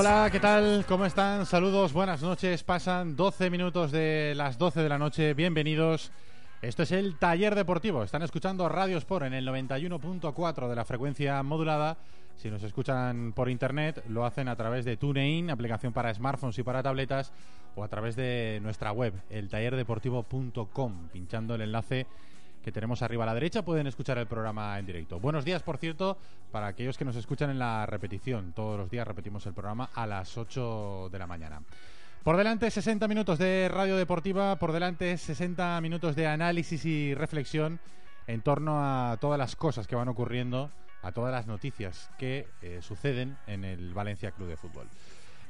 Hola, ¿qué tal? ¿Cómo están? Saludos, buenas noches. Pasan 12 minutos de las 12 de la noche. Bienvenidos. Esto es el Taller Deportivo. Están escuchando Radio Sport en el 91.4 de la frecuencia modulada. Si nos escuchan por internet, lo hacen a través de TuneIn, aplicación para smartphones y para tabletas, o a través de nuestra web, eltallerdeportivo.com. Pinchando el enlace que tenemos arriba a la derecha pueden escuchar el programa en directo. Buenos días, por cierto, para aquellos que nos escuchan en la repetición. Todos los días repetimos el programa a las 8 de la mañana. Por delante 60 minutos de radio deportiva, por delante 60 minutos de análisis y reflexión en torno a todas las cosas que van ocurriendo, a todas las noticias que eh, suceden en el Valencia Club de Fútbol.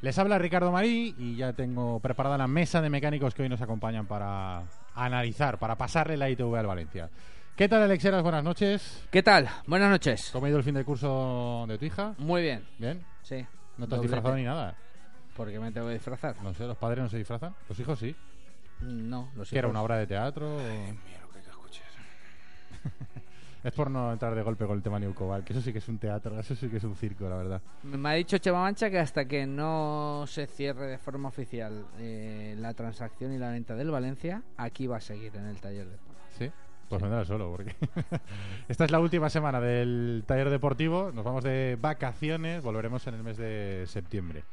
Les habla Ricardo Marí y ya tengo preparada la mesa de mecánicos que hoy nos acompañan para analizar, para pasarle la ITV al Valencia. ¿Qué tal, Alexeras? Buenas noches. ¿Qué tal? Buenas noches. ¿Cómo ha ido el fin de curso de tu hija? Muy bien. ¿Bien? Sí. ¿No te has Doblete. disfrazado ni nada? ¿Por qué me tengo que disfrazar? No sé, ¿los padres no se disfrazan? ¿Los hijos sí? No, lo sé. ¿Que era una obra de teatro? o- es por no entrar de golpe con el tema Newcobal, que eso sí que es un teatro, eso sí que es un circo, la verdad. Me ha dicho Chema Mancha que hasta que no se cierre de forma oficial eh, la transacción y la venta del Valencia, aquí va a seguir en el taller de ¿Sí? Pues vendrá solo, porque esta es la última semana del taller deportivo. Nos vamos de vacaciones, volveremos en el mes de septiembre.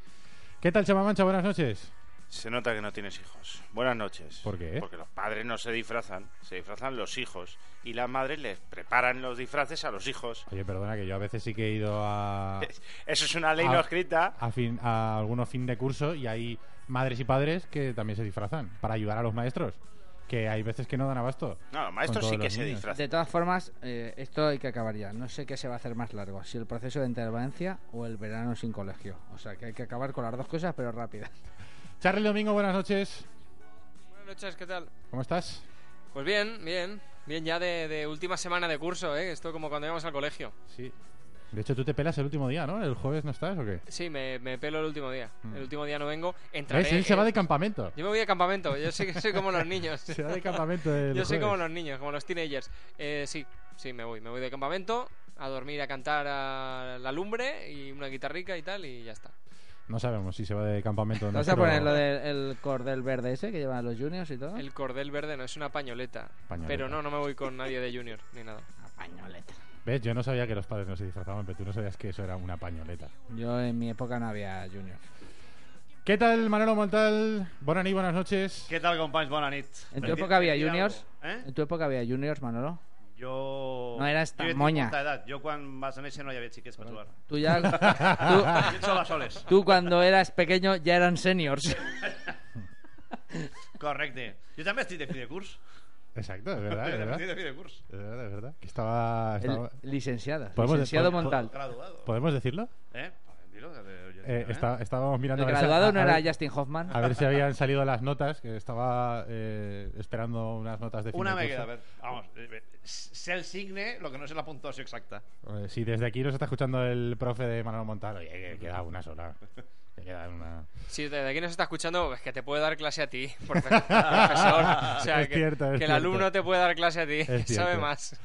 ¿Qué tal, Chema Mancha? Buenas noches. Se nota que no tienes hijos. Buenas noches. ¿Por qué? Porque los padres no se disfrazan, se disfrazan los hijos. Y las madres les preparan los disfraces a los hijos. Oye, perdona que yo a veces sí que he ido a, Eso es una ley no escrita. a, fin, a algunos fin de curso y hay madres y padres que también se disfrazan para ayudar a los maestros. Que hay veces que no dan abasto. No, los maestros sí que se disfrazan. De todas formas, eh, esto hay que acabar ya. No sé qué se va a hacer más largo, si el proceso de Valencia o el verano sin colegio. O sea que hay que acabar con las dos cosas, pero rápidas. Charlie Domingo, buenas noches. Buenas noches, ¿qué tal? ¿Cómo estás? Pues bien, bien. Bien ya de, de última semana de curso, ¿eh? Esto como cuando íbamos al colegio. Sí. De hecho, tú te pelas el último día, ¿no? ¿El jueves no estás o qué? Sí, me, me pelo el último día. Mm. El último día no vengo. Entraré, ¿Ves? Él se eh, va de campamento. Yo me voy de campamento. Yo soy, soy como los niños. Se va de campamento el Yo soy jueves. como los niños, como los teenagers. Eh, sí, sí, me voy. Me voy de campamento a dormir, a cantar a la lumbre y una guitarrica y tal y ya está. No sabemos si se va de campamento o ¿Te no. vas a poner lo del cordel verde ese que llevan los juniors y todo? El cordel verde no es una pañoleta. Pañoleta. Pero no, no me voy con nadie de junior ni nada. Una pañoleta. ¿Ves? Yo no sabía que los padres no se disfrazaban, pero tú no sabías que eso era una pañoleta. Yo en mi época no había juniors. ¿Qué tal, Manolo Montal? Buenas buenas noches. Què tal, companys? Bona nit. ¿En tu época había juniors? Eh? ¿En tu época había juniors, Manolo? Jo... No tan monya. molta edat. Jo quan vas néixer no havia xiquets per jugar. Tú ya... Tú, cuando eras pequeño ya eran seniors. Correcte. Jo també estic de fi de curs. Exacto, es verdad, es verdad. De fi de curs. Es verdad, es verdad. Que estaba... Estaba- licenciado. Montal. Graduado. ¿Podemos decirlo? Eh? De- de- Eh, está- estábamos mirando El a ver si- graduado a- no a era ver- Justin Hoffman. A ver si habían salido las notas, que estaba eh, esperando unas notas de Una me queda, a ver, vamos, eh, sé el signe, lo que no sé la puntuación exacta. Eh, si desde aquí nos está escuchando el profe de Manuel Montal, oye, que queda una sola. Que queda una... Si desde aquí nos está escuchando, es que te puede dar clase a ti, profe- profesor. O sea, Es que, cierto, es que el cierto. alumno te puede dar clase a ti, Es sabe cierto. más.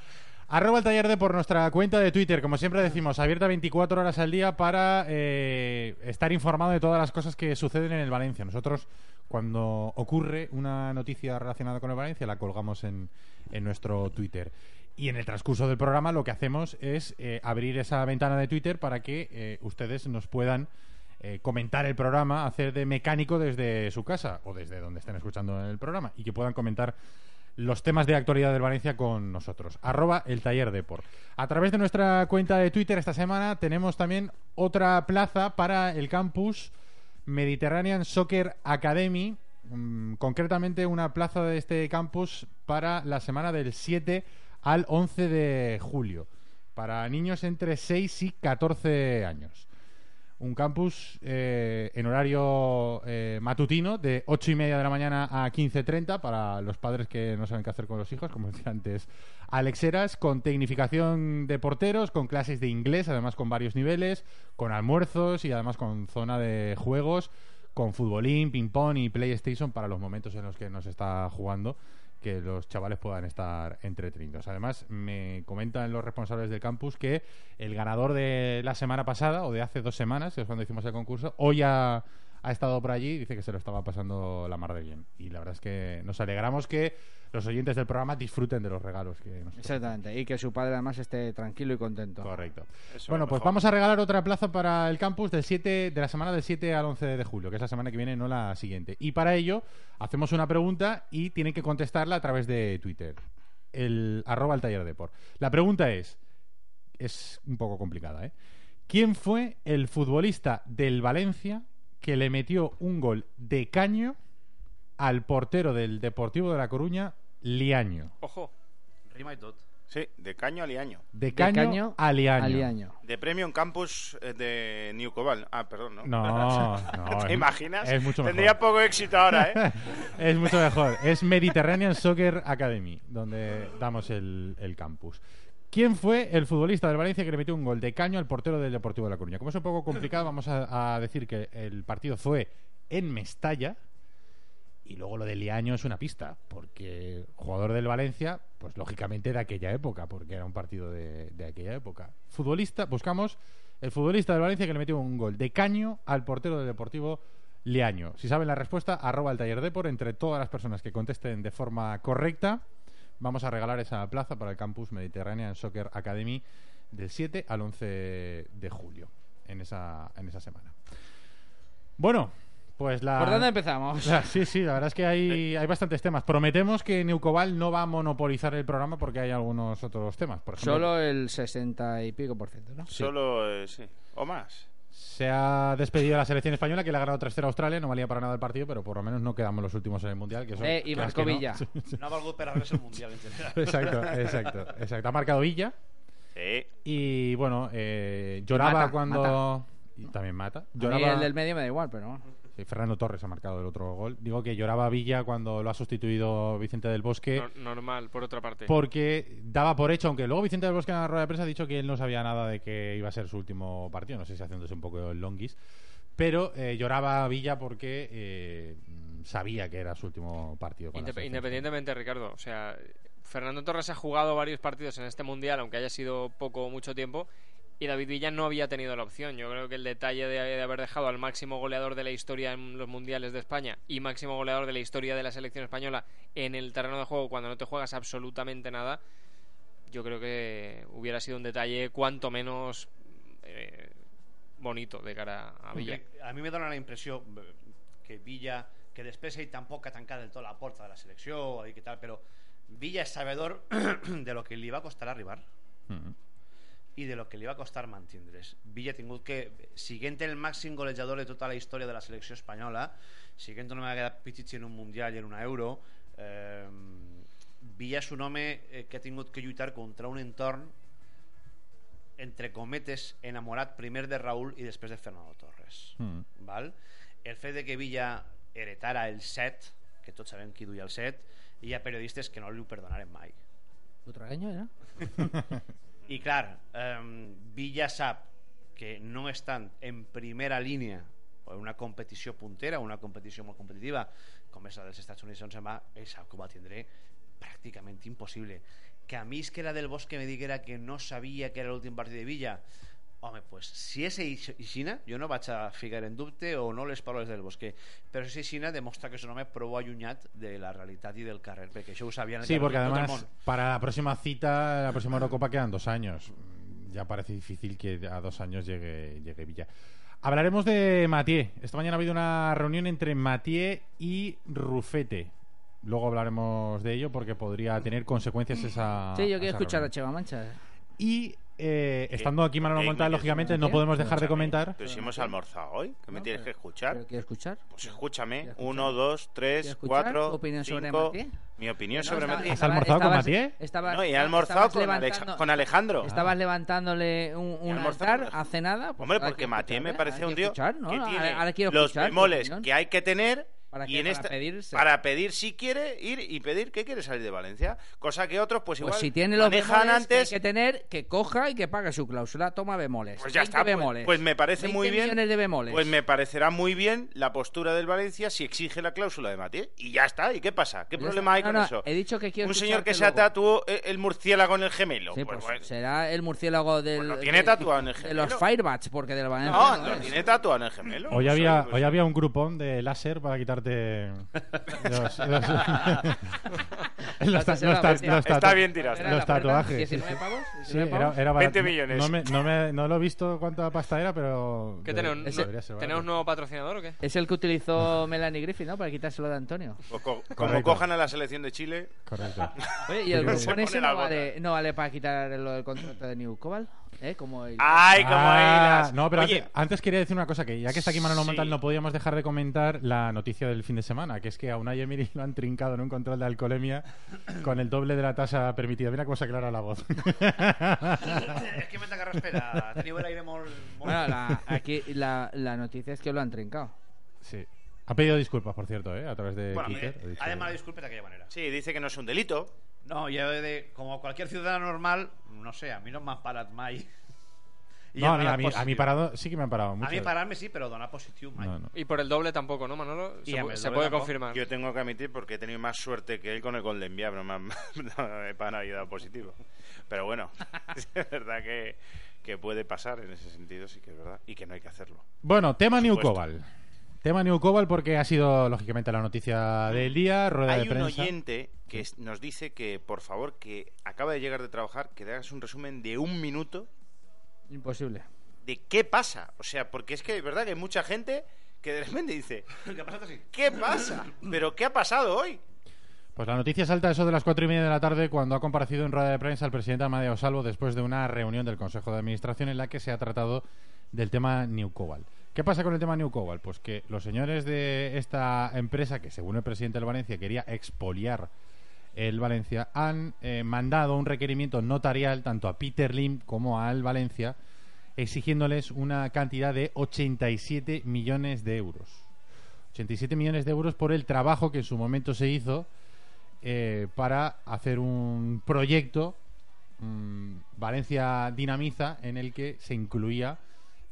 Arroba el taller de por nuestra cuenta de Twitter, como siempre decimos, abierta 24 horas al día para eh, estar informado de todas las cosas que suceden en el Valencia. Nosotros, cuando ocurre una noticia relacionada con el Valencia, la colgamos en, nuestro Twitter. Y en el transcurso del programa lo que hacemos es eh, abrir esa ventana de Twitter para que eh, ustedes nos puedan comentar el programa, hacer de mecánico desde su casa o desde donde estén escuchando el programa y que puedan comentar los temas de actualidad del Valencia con nosotros. Arroba el taller Depor. A través de nuestra cuenta de Twitter esta semana tenemos también otra plaza para el campus Mediterranean Soccer Academy. mm, concretamente una plaza de este campus para la semana del 7 al 11 de julio. Para niños entre 6 y 14 años un campus eh, en horario eh, matutino de 8 y media de la mañana a 15.30 para los padres que no saben qué hacer con los hijos, como decía antes Alex Heras, con tecnificación de porteros, con clases de inglés, además con varios niveles, con almuerzos y además con zona de juegos, con futbolín, ping-pong y PlayStation para los momentos en los que nos está jugando que los chavales puedan estar entretenidos. Además, me comentan los responsables del campus que el ganador de la semana pasada, o de hace dos semanas, que es cuando hicimos el concurso, hoy ha, ha estado por allí y dice que se lo estaba pasando la mar de bien. Y la verdad es que nos alegramos que los oyentes del programa disfruten de los regalos que nos Exactamente. Y que su padre además esté tranquilo y contento. Correcto. Eso Bueno, es pues vamos a regalar otra plaza para el campus del 7, de la semana del 7 al 11 de julio, que es la semana que viene, no la siguiente. Y para ello hacemos una pregunta y tienen que contestarla a través de Twitter. El arroba el taller de por. La pregunta es, es un poco complicada, ¿eh? ¿Quién fue el futbolista del Valencia que le metió un gol de caño al portero del Deportivo de La Coruña, Liaño? Ojo, Rima y tot. Sí, de caño a liaño. De caño, caño a Liaño. Aliaño. De premio en campus eh, de New Cobal. Ah, perdón, ¿no? No, no. ¿Te es- imaginas? Es mucho mejor. Tendría poco éxito ahora, ¿eh? es mucho mejor. Es Mediterranean Soccer Academy, donde damos el, el campus. ¿Quién fue el futbolista del Valencia que le metió un gol de caño al portero del Deportivo de La Coruña? Como es un poco complicado, vamos a, decir que el partido fue en Mestalla. Y luego lo de Liaño es una pista, porque jugador del Valencia, pues lógicamente de aquella época, porque era un partido de, de aquella época. Futbolista, buscamos el futbolista del Valencia que le metió un gol de caño al portero del Deportivo Liaño. Si saben la respuesta, arroba el taller Depor. Entre todas las personas que contesten de forma correcta, vamos a regalar esa plaza para el campus Mediterranean Soccer Academy del 7 al 11 de julio, en esa, en esa semana. Bueno, pues la... ¿Por dónde empezamos? Sí, sí, la verdad es que hay, hay bastantes temas. Prometemos que Neucobal no va a monopolizar el programa porque hay algunos otros temas. Por ejemplo, Solo el 60 y pico por ciento, ¿no? Solo, eh, sí. O más. Se ha despedido la selección española que le ha ganado 3-0 a Australia. No valía para nada el partido, pero por lo menos no quedamos los últimos en el mundial. Que eso, Eh, y Marco no. Villa. No a res el Mundial en general. exacto, exacto, exacto. Ha marcado Villa Sí. y bueno, eh, lloraba Mata, cuando. Y también mata. A mí Lloraba... el del medio me da igual, pero Fernando Torres ha marcado el otro gol. Digo que lloraba Villa cuando lo ha sustituido Vicente del Bosque. no- normal, por otra parte. porque daba por hecho, aunque luego Vicente del Bosque en la rueda de prensa ha dicho que él no sabía nada de que iba a ser su último partido, no sé si haciéndose un poco el longuis, pero eh, lloraba Villa porque eh, sabía que era su último partido. con Indep- independientemente, Ricardo, o sea, Fernando Torres ha jugado varios partidos en este mundial, aunque haya sido poco o mucho tiempo, y David Villa no había tenido la opción. Yo creo que el detalle de, de haber dejado al máximo goleador de la historia en los mundiales de España y máximo goleador de la historia de la selección española en el terreno de juego cuando no te juegas absolutamente nada, yo creo que hubiera sido un detalle cuanto menos eh, bonito de cara a Villa. A mi me dóna la impressió eh, que Villa, que després ell tampoc ha tancat del tot la porta de la selecció i que tal, però Villa és sabedor de lo que li va costar arribar. I de lo que li va costar mantindre's. Villa ha tingut que, siguent el màxim golejador de tota la història de la selecció espanyola, siguent una vegada pitits en un Mundial i en una Euro, eh, Villa és un home eh, que ha tingut que lluitar contra un entorn entre cometes, enamorat primer de Raúl i després de Fernando Torres. Mm. Val? El fet de que Villa heretara el set, que tots sabem qui duia el set, hi ha periodistes que no li ho perdonaren mai. Butragueño era? I clar, eh, Villa sap que no estan en primera línia en una competició puntera, una competició molt competitiva, com és la dels Estats Units, on se'n va, ell sap que ho va tindre pràcticament impossible. Que a mi és que era del Bosque me diguera que no sabia que era l'últim partit de Villa, home, pues, si és aixina, jo no vaig a ficar en dubte o no les paraules del Bosque, però si és aixina demostra que és un home prou allunyat de la realitat i del carrer, perquè això ho sabien Sí, porque tot el además món. para la próxima cita, la próxima Eurocopa quedan dos años. Ya parece difícil que a dos años llegue, llegue Villa. Hablaremos de Mathieu. Esta mañana ha habido una reunión entre Mathieu y Rufete. Luego hablaremos de ello porque podría tener consecuencias esa. Sí, yo quiero escuchar a. Cheva Mancha. Y eh, estando aquí Manolo. Montal, ¿Me lógicamente no podemos dejar de comentar. Pero si hemos almorzado hoy, ¿qué me tienes que escuchar? ¿Pero ¿Quieres escuchar? Pues escúchame. Uno, dos, tres, ¿Quieres escuchar cuatro, tu opinión sobre? Mi opinión No, sobre Mathieu. ¿Has almorzado con estabas- Mathieu? estabas- No, y he almorzado con, Alejandro. Estabas levantándole un, altar hace nada. pues Hombre, porque Mathieu me parece un tío que Ahora- tiene los bemoles que hay que tener ¿Para y en Para esta pedirse. para pedir si quiere ir y pedir que quiere salir de Valencia, cosa que otros pues igual Pues si tiene los bemoles antes que hay que tener, que coja y que pague su cláusula. Toma bemoles. Pues ya 20 está, pues, bemoles. pues me parece 20 muy bien. de bemoles. Pues me parecerá muy bien la postura del Valencia si exige la cláusula de Mathieu y ya está. ¿Y qué pasa? ¿Qué Ya problema hay con No, no, eso? he dicho que quiero Un señor que se luego. tatuó el, el murciélago en el gemelo. Sí, pues, pues bueno. será el murciélago del. Pues lo tiene de- tatuado en el De gemelo. los Firebats, porque del Valencia. no, no lo es. tiene tatuado en el gemelo. Hoy había, hoy había un grupón de láser para quitarte los, los- los ta- los ta- tatu- Está bien tirado. ¿Era los tatuajes. 19 pavos. Sí, 19 era, pavos. era barato. 20 millones. No, me- no, me- no lo he visto cuánta pasta era, pero. ¿Qué tenemos? Debería ser. ¿Tenemos nuevo patrocinador o qué? Es el que utilizó Melanie Griffith, ¿no? Para quitárselo de Antonio. Pues co- como Correcto. cojan a la selección de Chile, Correcto. Oye, ¿y el grupón se ese no vale, no vale para quitar lo del contrato de New Cobalt? ¿Eh? Como el... ¡Ay, como Ah, hilas! No, pero Oye, antes, antes quería decir una cosa, que ya que está aquí Manolo Sí. Montal no podíamos dejar de comentar la noticia del fin de semana, que es que a Unai Emery lo han trincado en un control de alcoholemia con el doble de la tasa permitida. Mira cómo se aclara la voz. és que m'he de carraspera. Teniu l'aire molt... molt... Bueno, la, aquí la, la noticia es que lo han trincado. sí. Ha pedido disculpas, por cierto, ¿eh? a través de Bueno, Twitter. mire, dicho- ha demandado disculpas de aquella manera. sí, dice que no es un delito. No, yo de, como cualquier ciudadano normal, no sé, a mí no m'han parat mai. I No, a mí, a, mí, a mí parado, sí que me han parado mucho. A mí pararme sí, pero donar positivo. No, no. Y por el doble tampoco, ¿no, Manolo? Y Se, se puede tampoco. confirmar. Yo tengo que admitir porque he tenido más suerte que él con el gol de enviar, no me han no me han ayudado positivo. Pero bueno, es verdad que, que puede pasar en ese sentido, sí que es verdad, y que no hay que hacerlo. Bueno, tema New supuesto. Cobalt. Tema New Cobalt porque ha sido, lógicamente, la noticia del día, rueda Hay de un prensa. oyente que nos dice que, por favor, que acaba de llegar de trabajar, que le hagas un resumen de un minuto Imposible. de qué pasa. O sea, porque es que es verdad que hay mucha gente que de repente dice, ¿Qué pasa así? ¿qué pasa? ¿Pero qué ha pasado hoy? Pues la noticia salta a eso de las cuatro y media de la tarde cuando ha comparecido en rueda de prensa el presidente Amadeo Salvo después de una reunión del Consejo de Administración en la que se ha tratado del tema New Cobalt. ¿Qué pasa con el tema New Cobalt? Pues que los señores de esta empresa, que según el presidente del Valencia quería expoliar el Valencia, han eh, mandado un requerimiento notarial tanto a Peter Lim como al Valencia exigiéndoles una cantidad de 87 millones de euros. 87 millones de euros por el trabajo que en su momento se hizo eh, para hacer un proyecto mm, Valencia Dinamiza en el que se incluía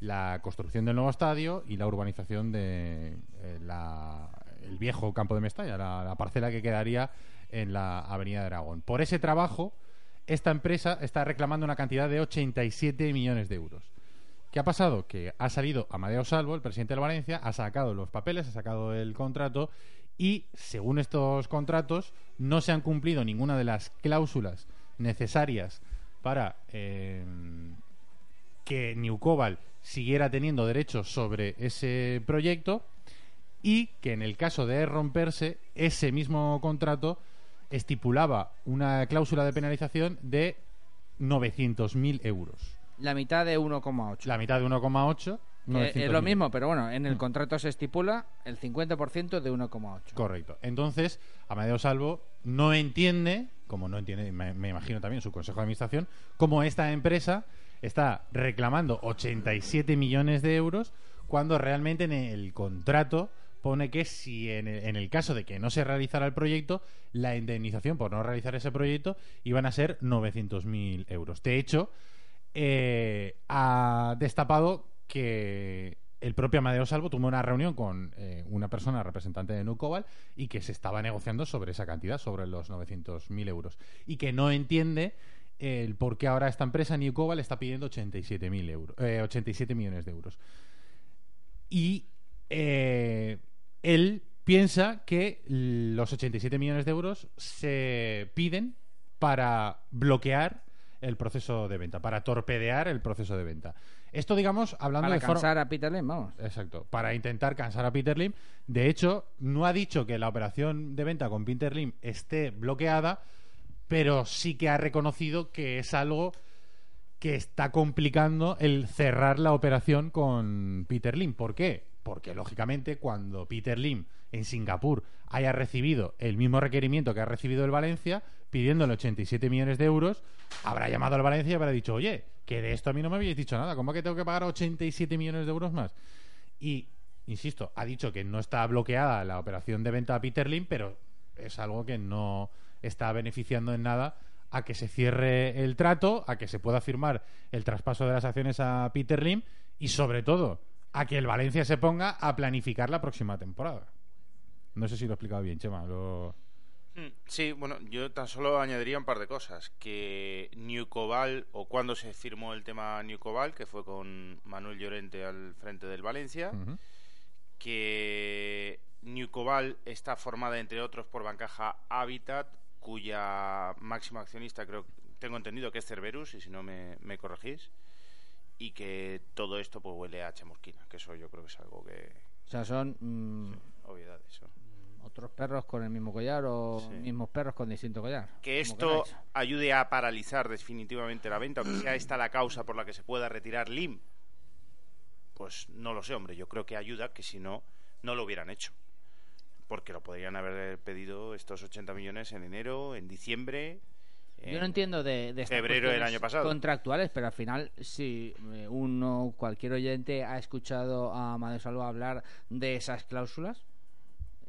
la construcción del nuevo estadio y la urbanización de eh, la- el viejo campo de Mestalla, la, la parcela que quedaría en la Avenida de Aragón. Por ese trabajo, esta empresa está reclamando una cantidad de 87 millones de euros. ¿Qué ha pasado? Que ha salido Amadeo Salvo, el presidente de Valencia, ha sacado los papeles, ha sacado el contrato y, según estos contratos, no se han cumplido ninguna de las cláusulas necesarias para eh, que New Cobalt siguiera teniendo derechos sobre ese proyecto y que en el caso de romperse ese mismo contrato estipulaba una cláusula de penalización de 900.000 euros. La mitad de 1,8. La mitad de 1,8. Que es lo 900.000. mismo, pero bueno, en el Mm. contrato se estipula el 50% de 1,8. Correcto. Entonces, Amadeo Salvo no entiende, como no entiende, me, me imagino también su consejo de administración, cómo esta empresa está reclamando 87 millones de euros cuando realmente en el contrato pone que si en el, caso de que no se realizara el proyecto, la indemnización por no realizar ese proyecto iban a ser 900.000 euros. De hecho, eh, ha destapado que el propio Amadeo Salvo tuvo una reunión con eh, una persona representante de Nucobal y que se estaba negociando sobre esa cantidad, sobre los 900.000 euros. Y que no entiende el por qué ahora esta empresa, Nucobal, está pidiendo 87.000 euros, eh, 87 millones de euros. Y eh, él piensa que los 87 millones de euros se piden para bloquear el proceso de venta, para torpedear el proceso de venta. Esto, digamos, hablando Para de forma... cansar a Peter Lim, vamos. Exacto, para intentar cansar a Peter Lim. De hecho, no ha dicho que la operación de venta con Peter Lim esté bloqueada, pero sí que ha reconocido que es algo que está complicando el cerrar la operación con Peter Lim. ¿Por qué? Porque, lógicamente, cuando Peter Lim en Singapur haya recibido el mismo requerimiento que ha recibido el Valencia, pidiéndole 87 millones de euros, habrá llamado al Valencia y habrá dicho, oye, que de esto a mí no me habéis dicho nada, ¿cómo que tengo que pagar 87 millones de euros más? Y, insisto, ha dicho que no está bloqueada la operación de venta a Peter Lim, pero es algo que no está beneficiando en nada a que se cierre el trato, a que se pueda firmar el traspaso de las acciones a Peter Lim y, sobre todo, a que el Valencia se ponga a planificar la próxima temporada. No sé si lo he explicado bien, Chema. Lo... Mm, Sí, bueno, yo tan solo añadiría un par de cosas. Que Newcobal, o cuando se firmó el tema Newcobal, que fue con Manuel Llorente al frente del Valencia, Ujú. que Newcobal está formada, entre otros, por Bancaja Habitat, cuya máxima accionista creo tengo entendido que es Cerberus, y si no me, me corregís, y que todo esto pues huele a chamusquina, que eso yo creo que es algo que... O sea, son mm, obviedades. otros perros con el mismo collar o Sí. mismos perros con distinto collar. que esto queráis. ayude a paralizar definitivamente la venta, o que sea esta la causa por la que se pueda retirar Lim, pues no lo sé, hombre. Yo creo que ayuda, que si no, no lo hubieran hecho. Porque lo podrían haber pedido estos 80 millones en enero, en diciembre. Yo no en- entiendo de, de estas febrero del año pasado. contractuales, pero al final, si eh, uno, cualquier oyente ha escuchado a Amadeo Salvo hablar de esas cláusulas,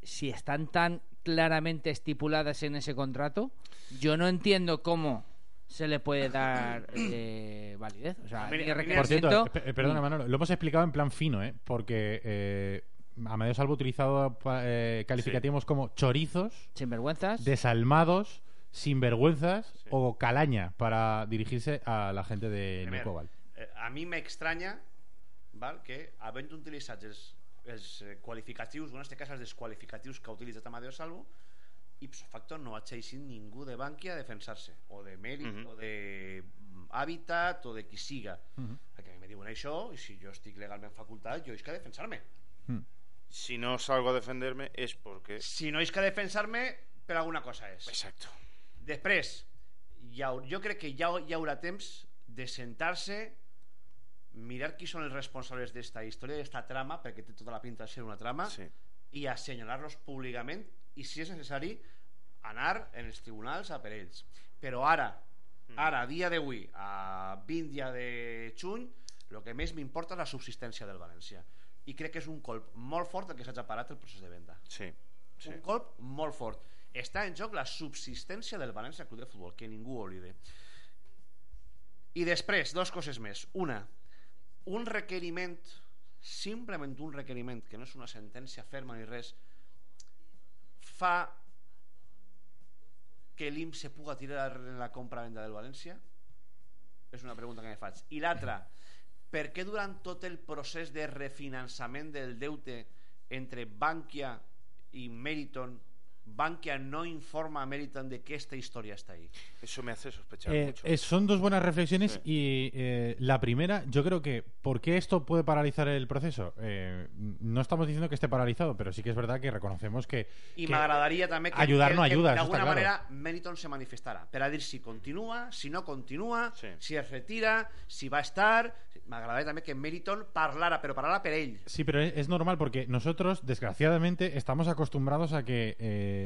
si están tan claramente estipuladas en ese contrato, yo no entiendo cómo se le puede dar eh, validez. O sea, Por cierto, eh, perdona, Manolo, lo hemos explicado en plan fino, ¿eh? Porque eh, Amadeo Salvo utilizado eh, calificativos como chorizos, sinvergüenzas. desalmados, sinvergüenzas o calaña para dirigirse a la gente de Nucobal. eh, a mi m'estranya val, que havent utilitzat els, els eh, qualificatius, en aquest cas els desqualificatius que ha utilitzat Amadeo Salvo, ipso facto no hagi ningú de Bankia a defensar-se, o de Mèrit, Mhm. o de Habitat, o de qui siga. Mhm. Perquè a mi me diuen això, i si jo estic legalment facultat, jo he que defensar-me. Mm. Si no salgo a defenderme es porque... Si no he que defensar-me, per alguna cosa és. Exacto. Després, ha, jo crec que ja hi haurà temps de sentar-se, mirar qui són els responsables d'esta història, d'esta trama, perquè té tota la pinta de ser una trama, Sí. i assenyalar-los públicament, i si és necessari, anar en els tribunals a per ells. Però ara, ara, a dia d'avui, a 20 dia de juny, el que més m'importa és la subsistència del València. I crec que és un colp molt fort el que s'ha parat el procés de venda. Sí. sí. un colp molt fort. Està en joc la subsistència del València Club de Futbol que ningú oblide. I després, dos coses més. Una, un requeriment simplement un requeriment que no és una sentència ferma ni res fa que l'IM se puga tirar en la compra-venda del València? És una pregunta que me faig. I l'altra, per què durant tot el procés de refinançament del deute entre Bankia i Meriton Bankia no informa a Meriton de que esta historia está ahí Eso me hace sospechar Eh, mucho. eh, son dos buenas reflexiones Sí. y eh, la primera, yo creo que ¿por qué esto puede paralizar el proceso? Eh, no estamos diciendo que esté paralizado, pero sí que es verdad que reconocemos que, i que m'agradaria també que, ayudar que, no ayuda, está claro. manera Meriton se manifestara per a dir si continua, si no continua Sí. si es retira, si va a estar m'agradaria també que Meriton parlara però parlara per ell Sí, pero es, es normal porque nosotros, desgraciadamente, estamos acostumbrados a que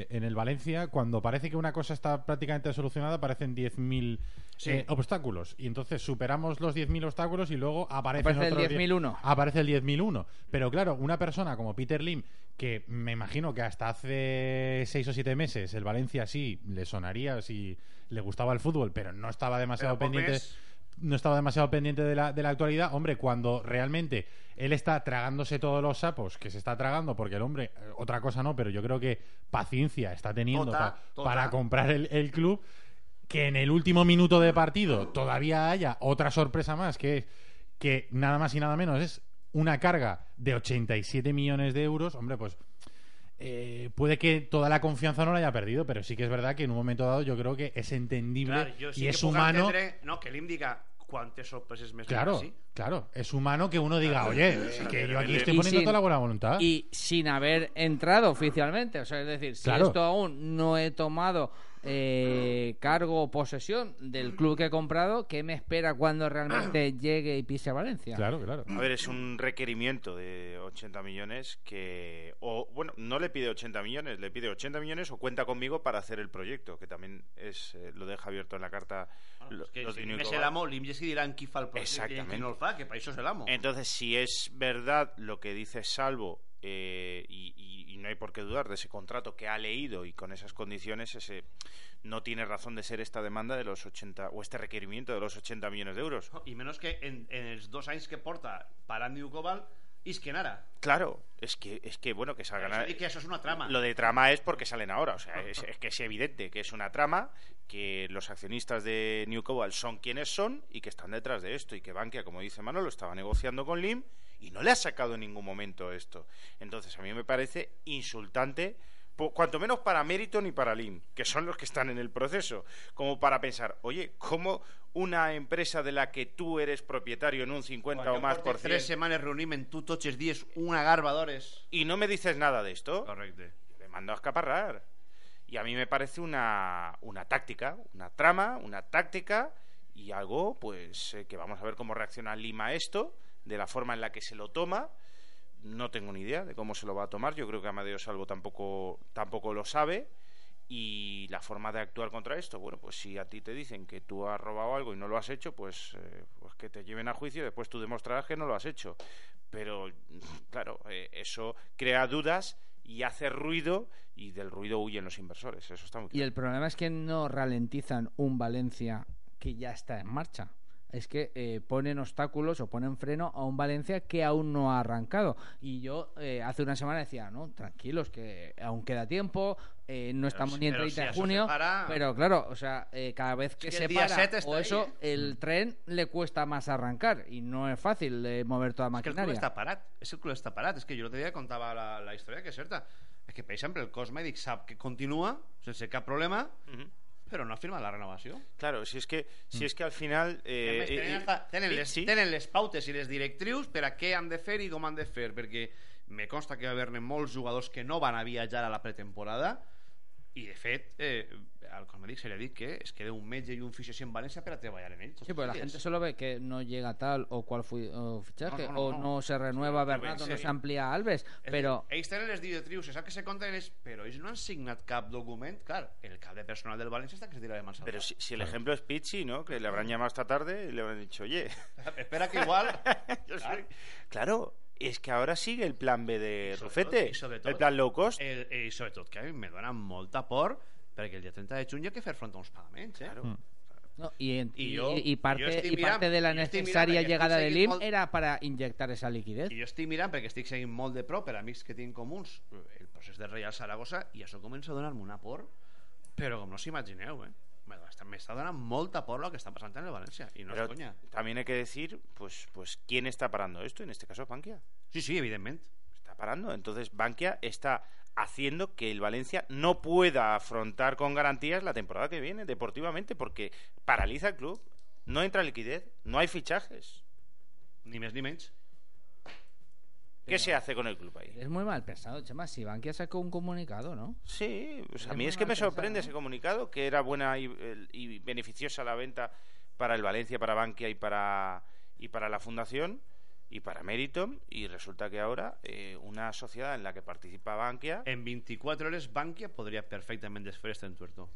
eh, en el Valencia, cuando parece que una cosa está prácticamente solucionada, aparecen 10.000 Sí. eh, obstáculos. Y entonces superamos los 10.000 obstáculos y luego aparecen Aparece el otros 10.001. Aparece el 10.001. Pero claro, una persona como Peter Lim, que me imagino que hasta hace 6 o 7 meses el Valencia sí le sonaría si le gustaba el fútbol, pero no estaba demasiado pendiente no estaba demasiado pendiente de la, de la actualidad. Hombre, cuando realmente él está tragándose todos los sapos que se está tragando, porque el hombre, eh, otra cosa no, pero yo creo que paciencia está teniendo Tota, pa- tota. para comprar el, el club, que en el último minuto de partido todavía haya otra sorpresa más, que, que nada más y nada menos es una carga de 87 millones de euros, hombre, pues eh, puede que toda la confianza no la haya perdido, pero sí que es verdad que en un momento dado yo creo que es entendible sí y que es humano. no, que l'IM diga quantes sorpreses més Claro, sí. claro. Es humano que uno diga, oye, eh, que yo aquí estoy poniendo sin- toda la buena voluntad. Y sin haber entrado oficialmente. O sea, es decir, si Claro. esto aún no he tomado eh, cargo o posesión del club que he comprado, ¿qué me espera cuando realmente llegue y pise a Valencia? Claro, claro. A ver, es un requerimiento de 80 millones que... O, bueno, no le pide 80 millones, le pide 80 millones o cuenta conmigo para hacer el proyecto, que también es eh, lo deja abierto en la carta lo- És que los si de l'IM és Newcastle. l'amo, l'IM ja decidiran qui fa el projecte i Exactament. qui no el fa, que per això és l'amo. Entonces, si es verdad lo que dice Salvo, eh, y, y- y no hay por qué dudar de ese contrato que ha leído y con esas condiciones, ese no tiene razón de ser esta demanda de los 80 o este requerimiento de los 80 millones de euros. I menys que en, en els dos anys que porta parant Newcobal, isquen ara. Claro, es que es que bueno que salgan. Dic que això és una trama. Lo de trama es porque salen ahora, o sea, es, es que es evidente que es una trama, que los accionistas de New Cobalt son quienes son y que están detrás de esto y que Bankia, como dice Manolo, estaba negociando con Lim y no le ha sacado en ningún momento esto. Entonces, a mí me parece insultante, cuanto menos para Meriton y para Lim, que son los que están en el proceso, como para pensar, oye, ¿cómo una empresa de la que tú eres propietario en un 50 o más por Tres cien setmanes reunim en tu els dies una garba d'hores. y no me dices nada de esto? Correcte. le mando a escaparrar. Y a mí me parece una, una táctica, una trama, una táctica y algo, pues, eh, que vamos a ver cómo reacciona Lima a esto, de la forma en la que se lo toma. No tengo ni idea de cómo se lo va a tomar. Yo creo que Amadeo Salvo tampoco, tampoco lo sabe. Y la forma de actuar contra esto, bueno, pues si a ti te dicen que tú has robado algo y no lo has hecho, pues, eh, pues que te lleven a juicio y después tú demostrarás que no lo has hecho. Pero, claro, eh, eso crea dudas y hace ruido y del ruido huyen los inversores. Eso está muy Y claro. el problema es que no ralentizan un Valencia que ya está en marcha. Es que eh, ponen obstáculos o ponen freno a un Valencia que aún no ha arrancado. Y yo eh, hace una semana decía, no, tranquilos, que aún queda tiempo, eh, no estamos ni en pero 30 si de junio. para- Pero claro, o sea, eh, cada vez que que se para o ahí, eso, ¿eh? el tren le cuesta más arrancar. Y no es fácil eh, mover toda la És que el club maquinaria. està parat. És que el club està parat. És que jo l'altre dia contava la, la història, que és certa. És que, per exemple, el cos mèdic sap que continua sense cap problema, Ujú. Però no ha firmat la renovació. Claro, si es que, si es que al final... Eh, més, tenen, eh, hasta, tenen, sí, les, sí. tenen les pautes i les directrius per a què han de fer i com han de fer, perquè me consta que va haver-ne molts jugadors que no van a viatjar a la pretemporada i, de fet, eh, al cos mèdic se li ha dit que es queda un metge i un fisici en València per a treballar en ell. Sí, pues la dies. solo ve que no llega tal o cual fue o fichaje No, no, no, o no. no se renueva Sí, en Bernardo, no amplía Alves, dir, ells tenen les directrius, se sap que se compten ells, però ells no han signat cap document. Clar, el cap de personal del València està que se tira de mans Pero si, si el ejemplo es Pizzi, ¿no? Que le habrán llamado esta tarde y le habrán dicho, oye, Espera que igual... claro, es que ahora sigue el plan B de Rufete, el plan low cost. el, i sobretot que me dona molta por perquè el dia 30 de juny hi ha que fer front a uns pagaments, eh? Claro. no, y, en- Y yo- y parte, y parte mirando- de la necesaria llegada estoy del seguint IM molt- era para inyectar esa liquidez. I jo estic mirant perquè estic seguint molt de prop per amics que tinc comuns el procés de Reial Saragossa i això comença a donar-me una por però com no s'imagineu, eh? Me M'està donant molta por lo que està passant en el València i no Pero és conya. también hay que decir, pues, pues, ¿quién está parando esto? En este caso, Bankia. Sí, sí, evidentment. Está parando. Entonces, Bankia está haciendo que el Valencia no pueda afrontar con garantías la temporada que viene deportivamente porque paraliza el club. No entra liquidez, no hay fichajes. Ni més ni menys. ¿Qué se hace con el club ahí? Es muy mal pensado, Chema. Si Bankia sacó un comunicado, ¿no? Sí, pues a mí es que me pensado, sorprende ¿no? ese comunicado, que era buena y, beneficiosa la venta para el Valencia, para Bankia y para, y para la Fundación. y para mérito y resulta que ahora eh, una sociedad en la que participa Bankia En 24 horas, Bankia podría perfectamente fer este entuerto.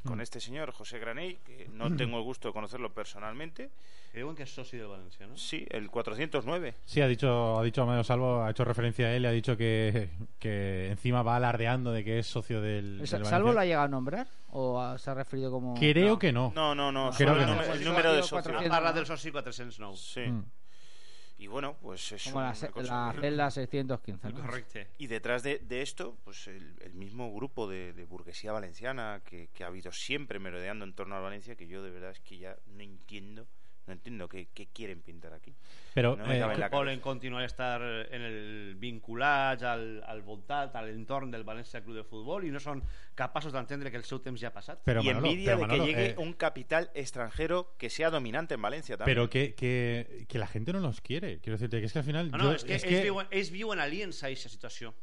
Con, con este señor José Graney que no tengo el gusto de conocerlo personalmente Creo que es socio del Valencia, ¿no? sí el 409 Sí, ha dicho, ha dicho Amadeo Salvo, ha hecho referencia a él y ha dicho que, que encima va alardeando de que es socio del, del Sa- Valencia. ¿Salvo lo ha llegado a nombrar? ¿O se ha referido como.? Creo que no. no no no Creo solo que el, no. número- el Socio número de cuatrocientos. Parla del soci 409. sí Mm. Y bueno pues es Como la, cosa la celda 615. ¿no? Correcto. Y detrás de, de esto, pues el, el mismo grupo de, de burguesía valenciana que, que ha habido siempre merodeando en torno a Valencia, que yo de verdad es que ya no entiendo, no entiendo qué, qué quieren pintar aquí. Pero No eh, volen continuar a estar en el vinculats al, al voltat, al entorn del València Club de Futbol i no són capaços d'entendre que el seu temps ja ha passat. pero y Manolo, envidia pero de Manolo, que llegue eh, un capital extranjero que sea dominante en Valencia también. pero que, que, que la gente no los quiere. Quiero decirte que es que al final. No, no, yo- és que, es ells, que- viuen, ells viuen aliens a aquesta situació.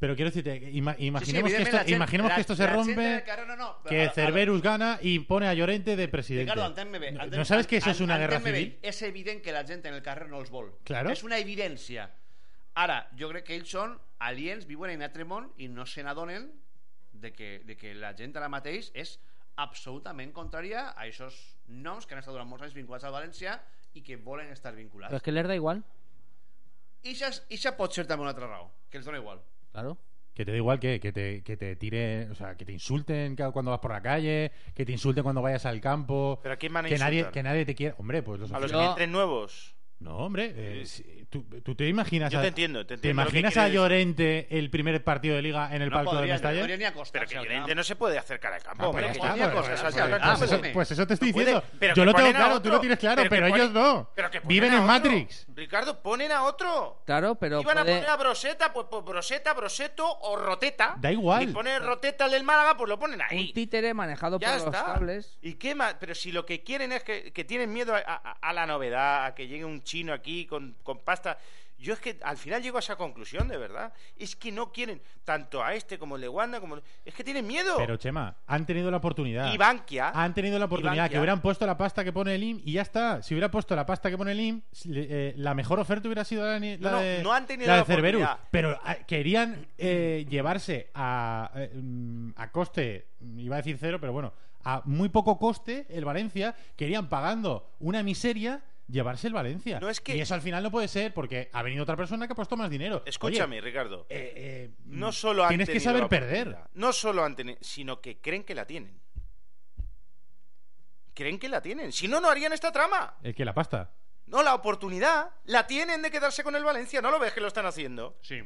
Pero quiero decirte, ima- Sí, sí, imaginemos, que, esto, imaginemos la- que esto se rompe, carrer, no, no, que a- a- Cerberus gana y pone a Llorente de presidente. Ricardo, entén-me bé. ¿No- entén- ¿No sabes que eso es una guerra civil? És evident que la gent en el carrer no els vol. Claro. És una evidència. Ara, jo crec que ells són aliens, viuen en altre món i no se n'adonen de que, de que la gent ara mateix és absolutament contrària a aquests noms que han estat durant molts anys vinculats al València i que volen estar Pero es vinculats. que les da igual. I això pot ser també una altra raó, que els dona igual. Claro. Que te da igual que, que, te, que te tire, o sea, que te insulten cuando vas por la calle, que te insulten cuando vayas al campo, ¿Pero a quién van a que nadie, que nadie te quiera. Hombre, pues los a los que entren nuevos. No, hombre, eh, si- tú, tú te imaginas. Yo te entiendo, te ¿Te entiendo que imaginas a decir. Llorente el primer partido de liga en el no palco de podria, no Mestalla? podria ni Pero acostar-se que al Llorente no se puede acercar al campo. Hombre, pues que podría eso, te estoy No diciendo. pero Yo que lo tengo claro, tú lo tienes claro, pero, que ellos no. pero que Viven en. Matrix. Ricardo, ponen a otro. Claro, pero Iban a poner a Broseta, pues, pues Broseta, Broseto o Roteta. Da igual. Y ponen Roteta al del Málaga, pues lo ponen un ahí. títere manejado por los cables. ¿Y qué más? Pero si lo que quieren es que, que tienen miedo a, la novedad, a que llegue un chino aquí con, con pasta. Yo es que al final llego a esa conclusión, de verdad. Es que no quieren tanto a este como el de Wanda, como... Es que tienen miedo. Pero Chema, han tenido la oportunidad. Y Bankia. Han tenido la oportunidad Bankia. que hubieran puesto la pasta que pone el IM y ya está. Si hubiera puesto la pasta que pone el IM, eh, la mejor oferta hubiera sido la, de- la No, no, de, no han tenido la de la Cerberus. Pero ah, querían eh, llevarse a, eh, mm, a coste, iba a decir cero, pero bueno, a muy poco coste el Valencia. Querían pagando una miseria llevarse el Valencia. No, es que- Y eso al final no puede ser porque ha venido otra persona que ha puesto más dinero. Escúchame, Oye, Ricardo. eh, eh, no solo han tienes que saber perder. No solo han tenido, sino que creen que la tienen. Creen que la tienen. Si no, no harían esta trama. El que la pasta. No, la oportunidad la tienen de quedarse con el Valencia. ¿No lo ves que lo están haciendo? Sí.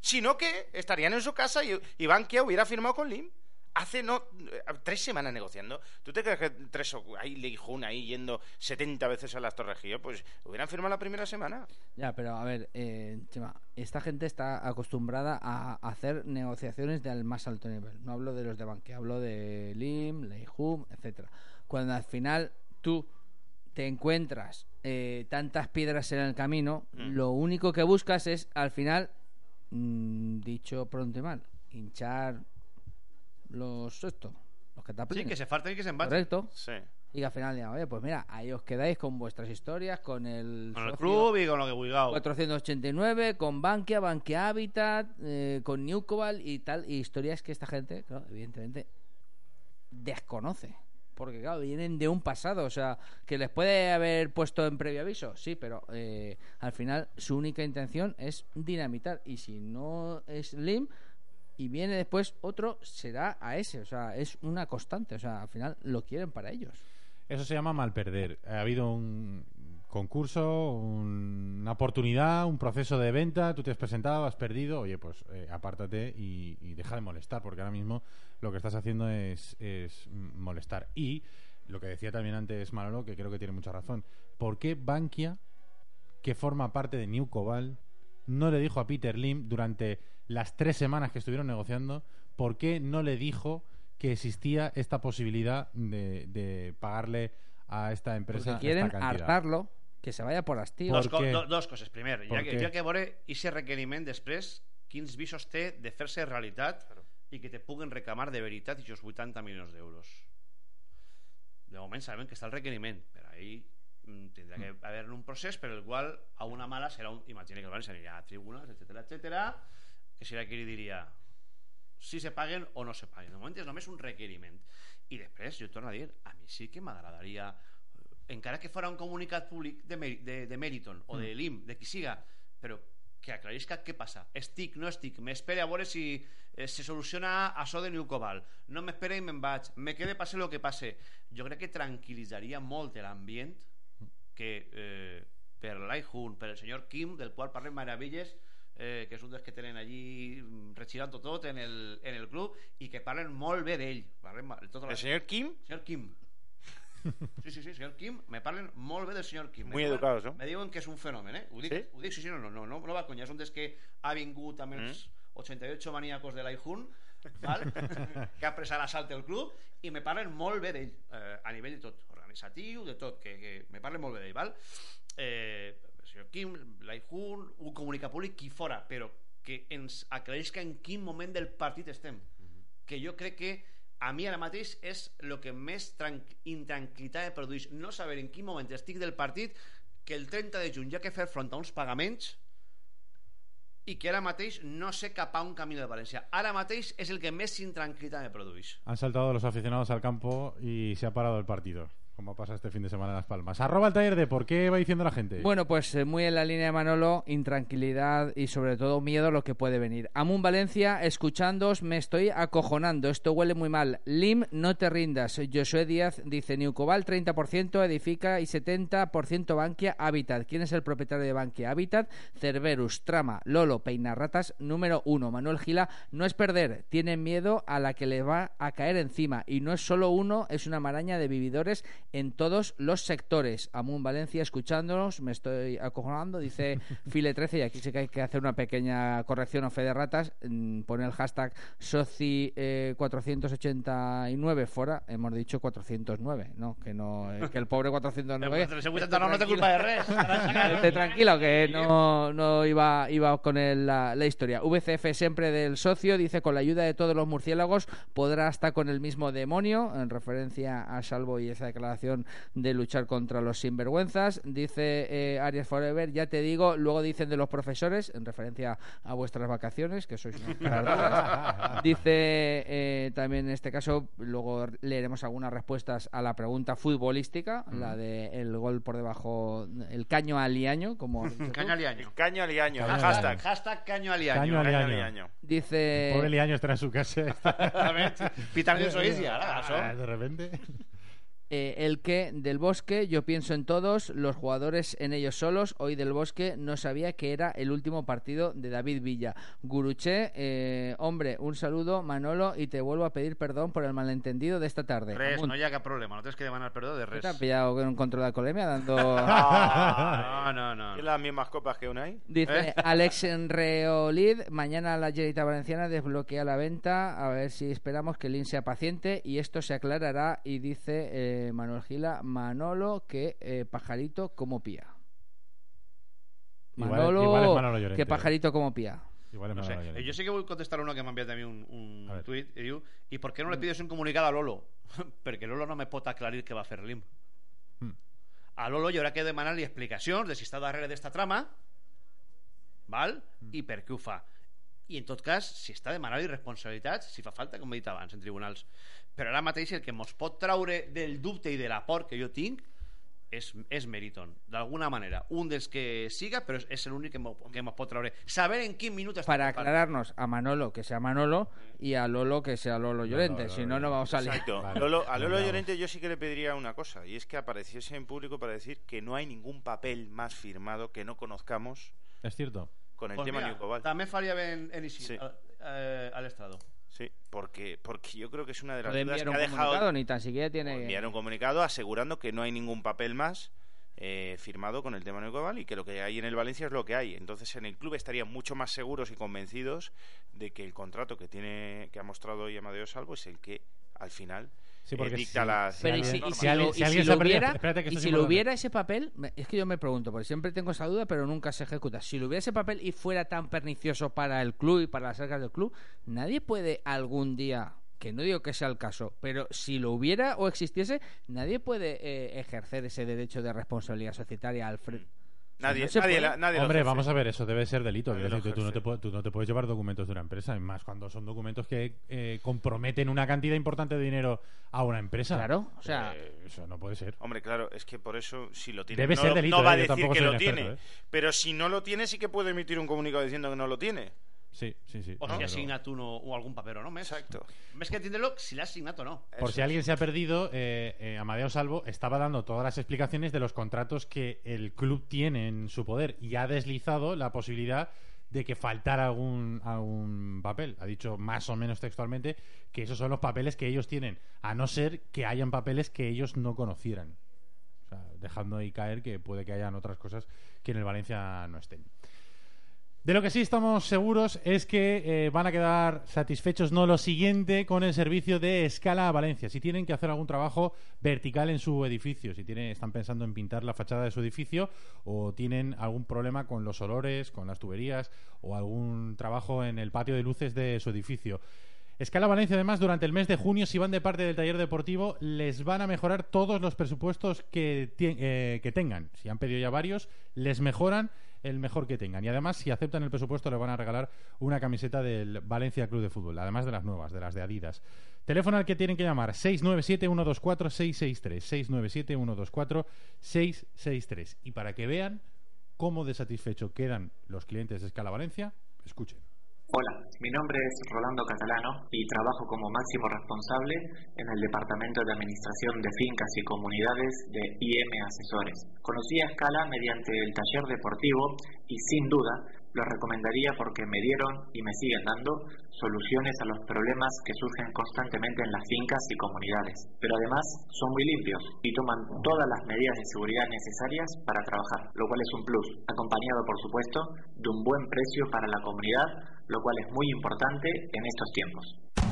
Sino que estarían en su casa y, y Bankia hubiera firmado con Lim. Hace no eh, tres semanas negociando. ¿Tú te crees que tres o ahí Leijun ahí yendo 70 veces a las Torres Gio? Pues hubieran firmado la primera semana. Ya, pero a ver, eh, Chema, esta gente está acostumbrada a hacer negociaciones del más alto nivel. No hablo de los de Bankia, hablo de Lim, Leijum, etcétera. Cuando al final tú te encuentras eh, tantas piedras en el camino, Mm. lo único que buscas es al final, mm, dicho pronto y mal, hinchar los esto, los Sí, que se falten y que se embaten. Correcto. Sí. Y que al final digan, oye, pues mira, ahí os quedáis con vuestras historias, con el, Con el club y con lo que vulgao. 489 con Bankia, Bankia Habitat, eh, con Newcobal y tal, y historias que esta gente, claro, evidentemente, desconoce. Porque, claro, vienen de un pasado, o sea, que les puede haber puesto en previo aviso, sí, pero eh, al final su única intención es dinamitar. Y si no es Lim y viene después otro, será a ese, o sea, es una constante, o sea, al final lo quieren para ellos. Eso se llama mal perder. Ha habido un concurso, un- una oportunidad, un proceso de venta, tú te has presentado, has perdido, oye, pues eh, apártate y, deja de molestar, porque ahora mismo lo que estás haciendo es, es molestar. Y lo que decía también antes Manolo, que creo que tiene mucha razón, ¿por qué Bankia, que forma parte de New Cobal, no le dijo a Peter Lim durante las tres semanas que estuvieron negociando, por qué no le dijo que existía esta posibilidad de, de pagarle a esta empresa Porque quieren esta cantidad? hartarlo, que se vaya por. Dos, ¿Por co qué? do, dos coses. Primer, ¿Por ja que, ja que veure aquest requeriment després, quins visos té de fer-se realitat i que te puguen reclamar de veritat aquests 80 milions d'euros. De moment sabem que està el requeriment, però ahí tindrà que haver un procés per el qual a una mala serà un... Imagina que el València anirà a tribunals, etc etc. que serà qui li diria si se paguen o no se paguen. De moment és només un requeriment. I després, jo torno a dir, a mi sí que m'agradaria eh, encara que fora un comunicat públic de, de, de Meriton o de l'IM, de qui siga, però que aclarisca què passa. Estic, no estic, m'espere a veure si eh, se soluciona això de New Cobalt. No m'espere i me'n vaig. Me quede passe el que passe. Jo crec que tranquil·litzaria molt l'ambient que eh, per l'Aihun, per el senyor Kim, del qual parlem meravelles, eh, que és un dels que tenen allí mm, regirant tot en el, en el club i que parlen molt bé d'ell. Parlen tota la- El señor Kim, Señor Kim. Sí, sí, sí, señor Kim. Me parlen molt bé del señor Kim. Muy educados, ¿no? Me diuen que és un fenomen, eh? Ho dic, ¿Sí? ho dic sí, sí, no, no, no, no, no va conya. És un dels que ha vingut amb els Mm. 88 maníacos de l'Aihun, val? que ha pres a l'assalt el club, i me parlen molt bé d'ell, eh, a nivell de tot, organitzatiu, de tot, que, que me parlen molt bé d'ell, val? Eh, el senyor Kim, l'Aihun, un comunicat públic, qui fora, però que ens aclareix que en quin moment del partit estem. Que jo crec que a mi ara mateix és el que més tranqu intranquil·litat em produeix no saber en quin moment estic del partit que el 30 de juny hi ha que fer front a uns pagaments i que ara mateix no sé cap a un camí de València ara mateix és el que més intranquil·litat me produeix Han saltado los aficionados al campo y se ha parado el partido. Como pasa este fin de semana en Las Palmas. Arroba el taller de por qué va diciendo la gente. Bueno, pues eh, muy en la línea de Manolo, intranquilidad y sobre todo miedo a lo que puede venir. Amun Valencia, escuchándoos, me estoy acojonando. Esto huele muy mal. Lim, no te rindas. Josué Díaz dice Newcobal 30%, Edifica y 70% Bankia Habitat. ¿Quién es el propietario de Bankia Habitat? Cerberus, Trama, Lolo, Peinarratas, número uno. Manuel Gila, no es perder, tienen miedo a la que le va a caer encima. Y no es solo uno, es una maraña de vividores en todos los sectores. Amun Valencia, escuchándonos, me estoy acojonando, dice File 13, y aquí sí que hay que hacer una pequeña corrección o fe de ratas. mm, Pone el hashtag Soci eh, 489 fuera, hemos dicho 409, ¿no? Que, no, eh, que el pobre 409. Ese 89 no té culpa de res Esté tranquilo, que no, no iba, iba con el- la, la historia. VCF siempre del socio dice: con la ayuda de todos los murciélagos podrá hasta con el mismo demonio, en referencia a Salvo y esa declaración de luchar contra los sinvergüenzas. Dice eh, Arias Forever: ya te digo, luego dicen de los profesores, en referencia a vuestras vacaciones, que sois unos cardadas. Dice eh, también en este caso, luego leeremos algunas respuestas a la pregunta futbolística, la de el gol por debajo, el caño aliaño, como caño aliaño caño aliaño, Caño hashtag. hashtag caño aliaño Caño Caño aliaño. aliaño. Dice Pobre Liaño está en su casa. ara Ah, això de repente. Eh, el que del bosque, yo pienso en todos, los jugadores en ellos solos. Hoy del bosque no sabía que era el último partido de David Villa. Guruche, eh, hombre, un saludo, Manolo, y te vuelvo a pedir perdón por el malentendido de esta tarde. res, Amunt. no cap problema no tens que demanar perdó de res ¿Te has pillado con un control de alcoholemia dando... no, no, no ¿Es las mismas copas que una hay? Dice ¿Eh? Alex Reolid, mañana la Generita Valenciana desbloquea la venta, a ver si esperamos que Lin sea paciente y esto se aclarará y dice eh, Manuel Gila, Manolo que eh, pajarito como pía. Igual- Manolo, igual es Manolo Llorente. que pajarito como pía. Igual es No sé. Manolo Llorente. Eh, que vull contestar uno que m'ha enviat a mi un, un A ver. tuit i diu i per què no le pides un comunicat a Lolo? perquè Lolo no me pot aclarir què va fer l'IM. Hmm. A Lolo hi haurà que demanar-li explicacions de si està darrere d'esta trama val? i per què ho fa. I en tot cas, si està demanant-li responsabilitats, si fa falta, com he dit abans, en tribunals. Però ara mateix el que mos pot traure del dubte i de la por que jo tinc és, és Meriton, d'alguna manera. Un dels que siga, però és, és l'únic que, mo, que mos pot traure. Saber en quin minut Para aclararnos, a Manolo que sea Manolo y a Lolo que sea Lolo Llorente, si no, no vamos a. Exacto. Vale. Lolo- a Lolo. Llorente yo sí que le pediría una cosa, y es que apareciese en público para decir que no hay ningún papel más firmado que no conozcamos Es cierto. Con el Pues tema mira, Newcobalt. També faria bé en, en Isil, Sí. al, eh, al estrado. Sí, porque, porque yo creo que es una de las dudas que ha dejado ni tan siquiera tiene... enviar un comunicado asegurando que no hay ningún papel más eh, firmado con el tema Newcobalt y que lo que hay en el Valencia es lo que hay. Entonces en el club estarían mucho más seguros y convencidos de que el contrato que tiene que ha mostrado hoy Amadeo Salvo es el que al final Sí, eh, porque dicta si- las Pero y si, y si Si lo, alguien- y si si lo perdido- hubiera, y si lo hubiera ese papel, es que yo me pregunto, porque siempre tengo esa duda, pero nunca se ejecuta. Si lo hubiera ese papel y fuera tan pernicioso para el club y para las arcas del club, nadie puede algún día que no digo que sea el caso, pero si lo hubiera o existiese, nadie puede eh, ejercer ese derecho de responsabilidad societaria al frente. Nadie, no nadie, la- nadie Hombre, vamos a ver, eso debe ser delito. Quiero decir, tú no, te, puedes- tú no te puedes llevar documentos de una empresa, y más cuando son documentos que eh, comprometen una cantidad importante de dinero a una empresa. Claro, o sea, Eh, eso no puede ser. Hombre, claro, es que por eso, si lo tiene, Debe no, ser delito, no va a eh, yo decir tampoco que lo tiene. eh. Pero si no lo tiene, sí que puede emitir un comunicado diciendo que no lo tiene. Sí, sí, sí. O No, si pero- asigna tú no, o algún papel o no, mes. Exacto. Mes que entiéndelo si le has asignado o no. Por Eso si es. alguien se ha perdido, eh, eh, Amadeo Salvo estaba dando todas las explicaciones de los contratos que el club tiene en su poder y ha deslizado la posibilidad de que faltara algún, algún papel. Ha dicho más o menos textualmente que esos son los papeles que ellos tienen, a no ser que hayan papeles que ellos no conocieran. O sea, dejando ahí caer que puede que hayan otras cosas que en el Valencia no estén. De lo que sí estamos seguros es que eh, van a quedar satisfechos, no lo siguiente, con el servicio de escala a Valencia. Si tienen que hacer algún trabajo vertical en su edificio, si tienen, están pensando en pintar la fachada de su edificio o tienen algún problema con los olores, con las tuberías o algún trabajo en el patio de luces de su edificio. Escala Valencia, además, durante el mes de junio, si van de parte del taller deportivo, les van a mejorar todos los presupuestos que, eh, que tengan. Si han pedido ya varios, les mejoran el mejor que tengan. Y además, si aceptan el presupuesto, les van a regalar una camiseta del Valencia Club de Fútbol, además de las nuevas, de las de Adidas. Teléfono al que tienen que llamar 697-124-663. 697-124-663. Y para que vean cómo de satisfecho quedan los clientes de Escala Valencia, escuchen. Hola, mi nombre es Rolando Catalano y trabajo como máximo responsable en el Departamento de Administración de Fincas y Comunidades de IM Asesores. Conocí a Escala mediante el taller deportivo y sin duda lo recomendaría porque me dieron y me siguen dando soluciones a los problemas que surgen constantemente en las fincas y comunidades. Pero además son muy limpios y toman todas las medidas de seguridad necesarias para trabajar, lo cual es un plus, acompañado por supuesto de un buen precio para la comunidad, lo cual es muy importante en estos tiempos.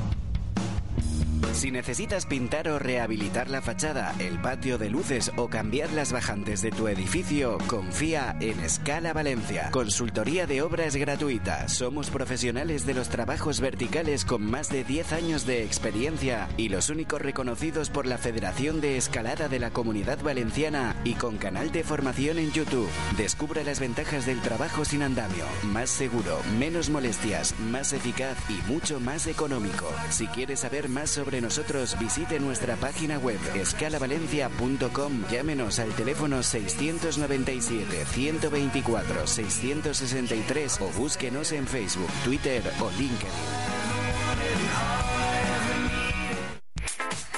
Si necesitas pintar o rehabilitar la fachada, el patio de luces o cambiar las bajantes de tu edificio, confía en Escala Valencia. Consultoría de obras gratuita. Somos profesionales de los trabajos verticales con más de 10 años de experiencia y los únicos reconocidos por la Federación de Escalada de la Comunidad Valenciana y con canal de formación en YouTube. Descubra las ventajas del trabajo sin andamio. Más seguro, menos molestias, más eficaz y mucho más económico. Si quieres saber más sobre nosotros, visite nuestra página web escalavalencia.com. Llámenos al teléfono 697 124 663 o búsquenos en Facebook, Twitter o LinkedIn.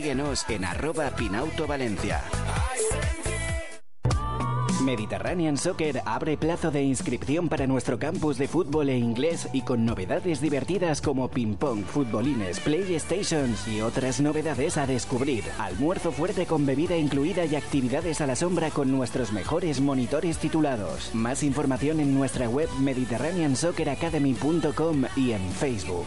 síguenos en arroba Pinauto Valencia. Mediterranean Soccer abre plazo de inscripción para nuestro campus de fútbol e inglés y con novedades divertidas como ping-pong, futbolines, playstations y otras novedades a descubrir. Almuerzo fuerte con bebida incluida y actividades a la sombra con nuestros mejores monitores titulados. Más información en nuestra web mediterraneansocceracademy.com y en Facebook.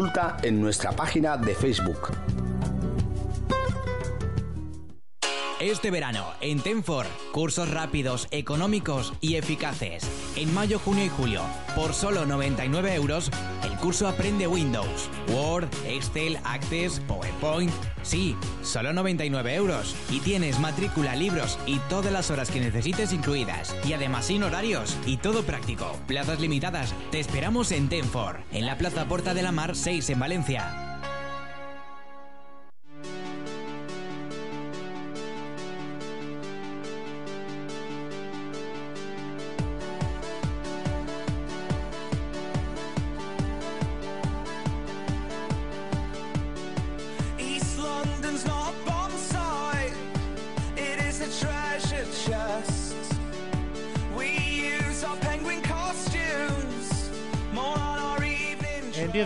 en nuestra página de Facebook. Este verano, en Tenfor, cursos rápidos, económicos y eficaces. En mayo, junio y julio, por solo 99 euros, el curso Aprende Windows, Word, Excel, Access, PowerPoint. Sí, solo 99 euros. Y tienes matrícula, libros y todas las horas que necesites incluidas. Y además sin horarios y todo práctico. Plazas limitadas. Te esperamos en Tenfor, en la Plaza Porta de la Mar 6 en Valencia.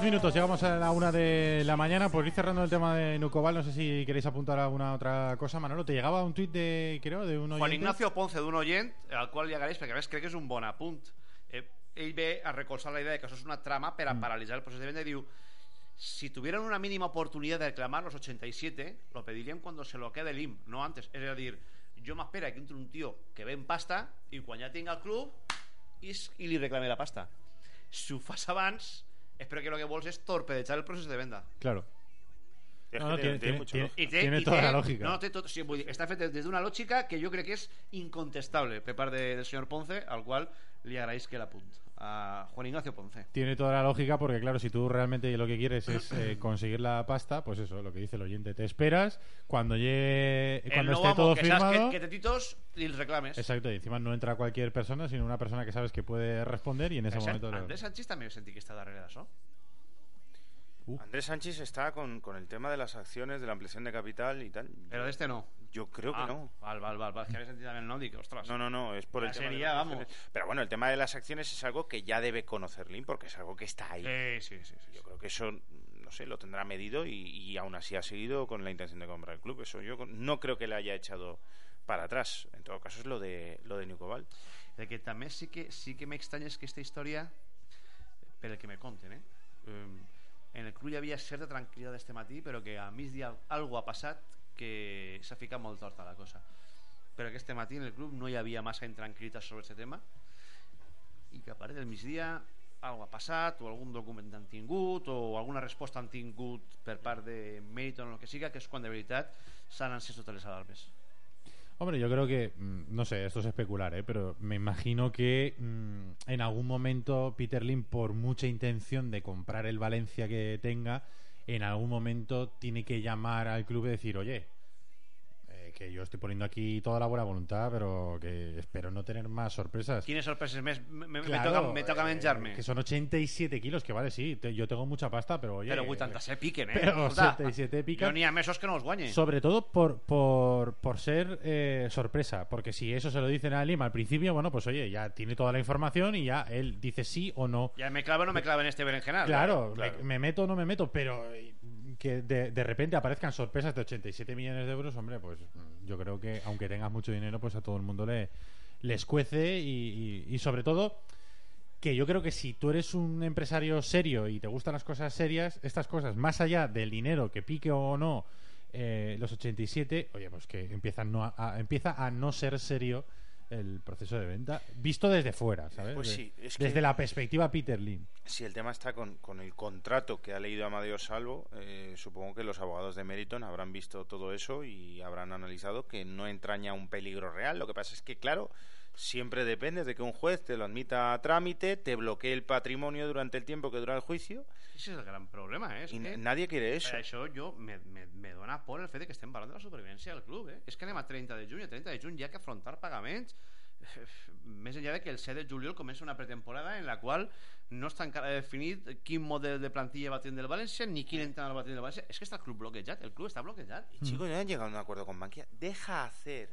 Minutos llegamos a la una de la mañana. Por ir cerrando el tema de Nucoval, no sé si queréis apuntar alguna otra cosa. Manolo, te llegaba un tuit de, creo, de un oyente. Juan Ignacio Ponce, d'un oient, al qual llegaréis, perquè a més crec que és un bon apunt. Eh, ell ve a recolzar la idea de que això és una trama per a Mm. paralitzar el procés de venda y diu si tuvieran una mínima oportunidad de reclamar los 87, lo pedirían cuando se lo quede el IM, no antes. És a dir, jo m'espera que entre un tio que ven pasta i quan ja tinga el club s- i li reclame la pasta. Si ho fas abans, espero que lo que vols és torpedejar el procés de venda. Claro. Es No, tiene- lógica. Toda la lógica. No, té tot, o sigui, vull dir, està fet des d'una lògica que jo crec que és incontestable per part de, del senyor Ponce, al qual li agraïsc que l'apunt. A Juan Ignacio Ponce. Tiene toda la lógica porque, claro, si tú realmente lo que quieres es eh, conseguir la pasta, pues eso, lo que dice el oyente, te esperas cuando llegue, El cuando esté todo que firmado. que, que títols i els reclames. Exacto, y encima no entra cualquier persona, sino una persona que sabes que puede responder y en ese momento... Andrés Sánchez també sentí que està darrere Andrés Sánchez está con, con el tema de las acciones, de la ampliación de capital y tal. Però d'este no. Yo creo ah, que no. Val, val, val, val, que había sentido también el no, dic, ostras. No, no, no, es por el tema de las vamos. Pero bueno, el tema de las acciones es algo que ya debe conocer Lin porque es algo que está ahí. Sí, sí, sí. sí, Yo creo que eso, no sé, lo tendrá medido y, y aún así ha seguido con la intención de comprar el club. Eso yo no creo que le haya echado para atrás. En todo caso es lo de lo de Nicobal. El que també sí que, sí que m'estranya és que aquesta història, per el que me conten, eh? Um, en el club hi havia certa tranquil·litat este matí, però que a migdia algo ha passat que s'ha ficat molt torta la cosa. Però que este matí en el club no hi havia massa intranquil·litat sobre aquest tema i que a partir del migdia algo ha passat o algun document han tingut o alguna resposta han tingut per part de Meriton o el que siga que és quan de veritat s'han encès totes les alarmes Hombre, yo creo que, mm, no sé, esto es especular, ¿eh? pero me imagino que mm, en algún momento Peter Lim, por mucha intención de comprar el Valencia que tenga, en algún momento tiene que llamar al club y decir, oye, que yo estoy poniendo aquí toda la buena voluntad, pero que espero no tener más sorpresas. quines sorpreses més me, me, Claro, me toca, me toca eh, menjar-me que son 87 kilos, que vale, sí, te- yo tengo mucha pasta, pero oye... Però 87 piquen, eh? Pero Escolta, 87 pican. N'hi ha mesos que no els guanye. Sobre todo por, por, por ser eh, sorpresa, porque si eso se lo dicen a Lima al principio, bueno, pues oye, ya tiene toda la información y ya él dice sí o no. Ya me clava o no me clava en este berenjenal. Claro, claro. Me, me meto o no me meto, pero eh, que de, de repente aparezcan sorpresas de 87 millones de euros, hombre, pues mm, yo creo que aunque tengas mucho dinero, pues a todo el mundo le, le escuece y, y- sobre todo que yo creo que si tú eres un empresario serio y te gustan las cosas serias, estas cosas, más allá del dinero que pique o no eh, los 87, oye, pues que empiezan no a, a- empieza a no ser serio el proceso de venta, visto desde fuera, ¿sabes? Pues De- sí, es que- desde la perspectiva Peter Lin. Si el tema está con, con el contrato que ha leído Amadeo Salvo, eh, supongo que los abogados de Meriton habrán visto todo eso y habrán analizado que no entraña un peligro real. Lo que pasa es que, claro, siempre depende de que un juez te lo admita a trámite, te bloquee el patrimonio durante el tiempo que dura el juicio. Ese és el gran problema, eh? És I que nadie quiere eso. Per això jo me, me, me dona por el fet de que estem parlant de la supervivència del club, eh? És que anem a 30 de juny, a 30 de juny hi ha que afrontar pagaments més enllà de que el 7 de juliol comença una pretemporada en la qual no està encara definit quin model de plantilla va tindre el València ni quin entrenador va tindre el València és que està el club bloquejat, el club està bloquejat Y chicos, ya han llegado a un acuerdo con Bankia. Deja hacer.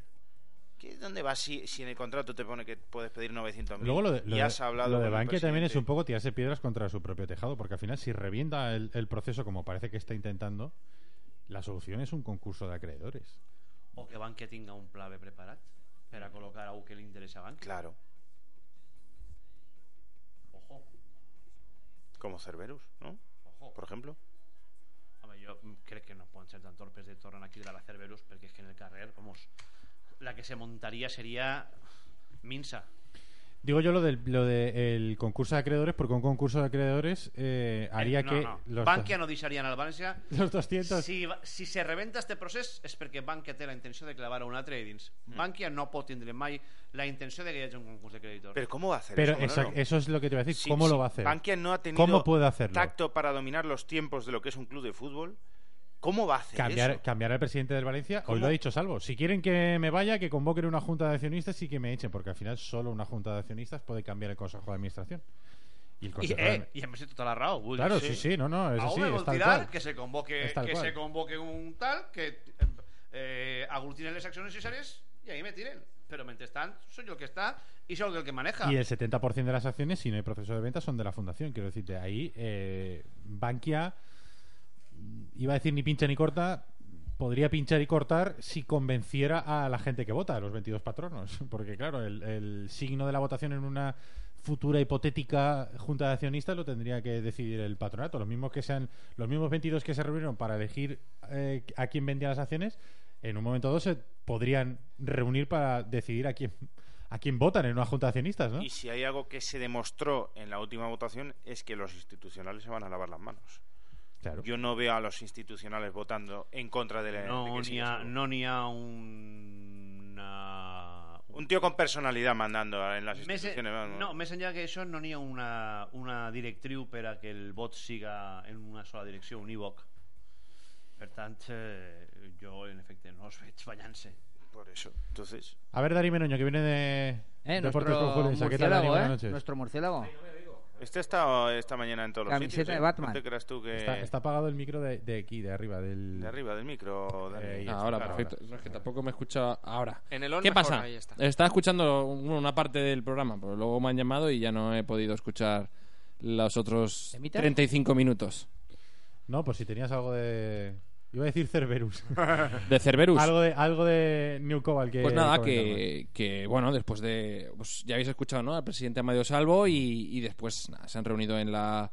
¿Qué, ¿Dónde vas si, si en el contrato te pone que puedes pedir 900.000? Luego lo de, lo y de- has hablado lo de Bankia también es un poco tirarse piedras contra su propio tejado, porque al final si revienta el, el proceso como parece que está intentando, la solución es un concurso de acreedores. o que Bankia tinga un pla B preparat per a col·locar algú que li interessa a Bankia Claro. ojo, Como Cerberus, ¿no? ojo Por ejemplo. Home, jo crec que no poden ser tan torpes de tornar aquí de la Cerberus perquè és que en el carrer, vamos, la que se montaría sería Minsa. Digo yo lo del lo de el concurso de acreedores, porque un concurso de acreedores eh, haría Eh, no, que no. los, Bankia no deixarien al València los 200 si, va- si se rebenta este procés és perquè Bankia té la intenció de clavar a un altre dins Mm. Bankia no pot tindre mai la intenció de que hagi un concurs de creditors Pero ¿cómo va a hacer Pero eso? eso es lo que te iba a decir. ¿Cómo lo va a hacer? Bankia no ha tenido ¿Cómo puede hacerlo? tacto para dominar los tiempos de lo que es un club de fútbol. ¿Cómo va a hacer Cambiar, eso? cambiar al presidente del Valencia, hoy ¿Cómo? lo ha dicho Salvo. Si quieren que me vaya, que convoquen una junta de accionistas y que me echen, porque al final solo una junta de accionistas puede cambiar el consejo de administración. Y el consejo eh, de- i a més té tota la vull Claro, sí, sí, no, no, es así, que se convoque que cual. se convoque un tal que eh, aglutinen les accions necessàries i ahí me tiren però mentrestant soy yo el que está y soy el que maneja Y el 70% de las acciones, si no hay proceso de venta, son de la fundación. Quiero decir, de ahí eh, Bankia, iba a decir ni pincha ni corta, podría pinchar y cortar si convenciera a la gente que vota, a los 22 patronos. Porque claro, el, el signo de la votación en una futura hipotética junta de accionistas lo tendría que decidir el patronato. Los mismos que sean, los mismos 22 que se reunieron para elegir eh, a quién vendía las acciones, en un momento dado se podrían reunir para decidir a quién a quién votan en una junta de accionistas, ¿no? Y si hay algo que se demostró en la última votación es que los institucionales se van a lavar las manos. Claro. Yo no veo a los institucionales votando en contra de la no de ha, Salvo. no n'hi ha un, una... Un tío con personalidad mandando en las instituciones. no, més enllà que això no n'hi ha una, una directriu per a que el vot siga en una sola direcció, unívoc. Per tant, eh, jo en efecte no els veig ballant-se. Por eso. Entonces, A ver, Dari Meroño, que viene de Eh, Deportes nuestro. ¿Qué tal, Buenas ¿eh? noches. Nuestro murciélago. Este está esta mañana en todos los Camiseta sitios. de ¿eh? Batman. No te creas tú que. Está, está apagado el micro de, de aquí, de arriba, del... De arriba del micro. Eh, Ah, ahora, Claro, perfecto. No, es que tampoco me escucha ahora. En el on ¿Qué mejor, pasa? ahí está. Estaba escuchando un- una parte del programa, pero luego me han llamado y ya no he podido escuchar los otros ¿Emita? 35 minutos. No, pues si tenías algo de... Iba a decir Cerberus. De Cerberus. algo de algo de New Cobalt que Pues nada, que, que, bueno, después de. Pues ya habéis escuchado, ¿no? Al presidente Amadeo Salvo y, y después nada, se han reunido en la.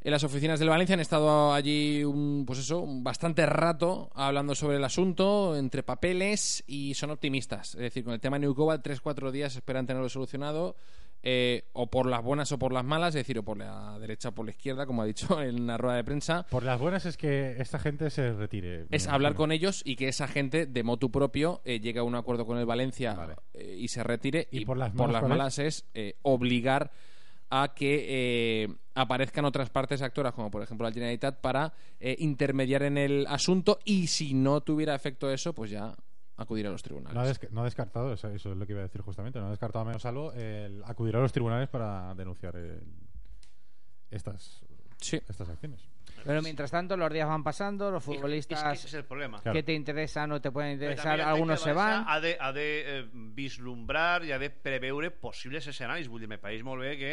En las oficinas del Valencia han estado allí, un, pues eso, un bastante rato hablando sobre el asunto, entre papeles, y son optimistas. Es decir, con el tema New Cobalt, 3-4 días esperan tenerlo solucionado, eh, o por las buenas o por las malas, es decir, o por la derecha o por la izquierda, como ha dicho en una rueda de prensa. Por las buenas es que esta gente se retire. Es hablar con ellos y que esa gente de motu propio eh, llegue a un acuerdo con el Valencia Vale. eh, y se retire. ¿Y por las malas cuál es? malas es eh, obligar a que aparezcan otras partes actoras, como por ejemplo la Generalitat, para intermediar en el asunto y si no tuviera efecto eso, pues ya acudir a los tribunales. No ha, desca- no ha descartado, eso, eso es lo que iba a decir justamente, no ha descartado a menos salvo el acudir a los tribunales para denunciar el- estas, Sí. estas acciones. Pero mientras tanto, los días van pasando, los que futbolistas ese es el problema. Que te interesan o te pueden interesar, algunos que se van. Ha de, ha de eh, vislumbrar i ha de preveure possibles escenaris. Vull dir, me pareix molt bé que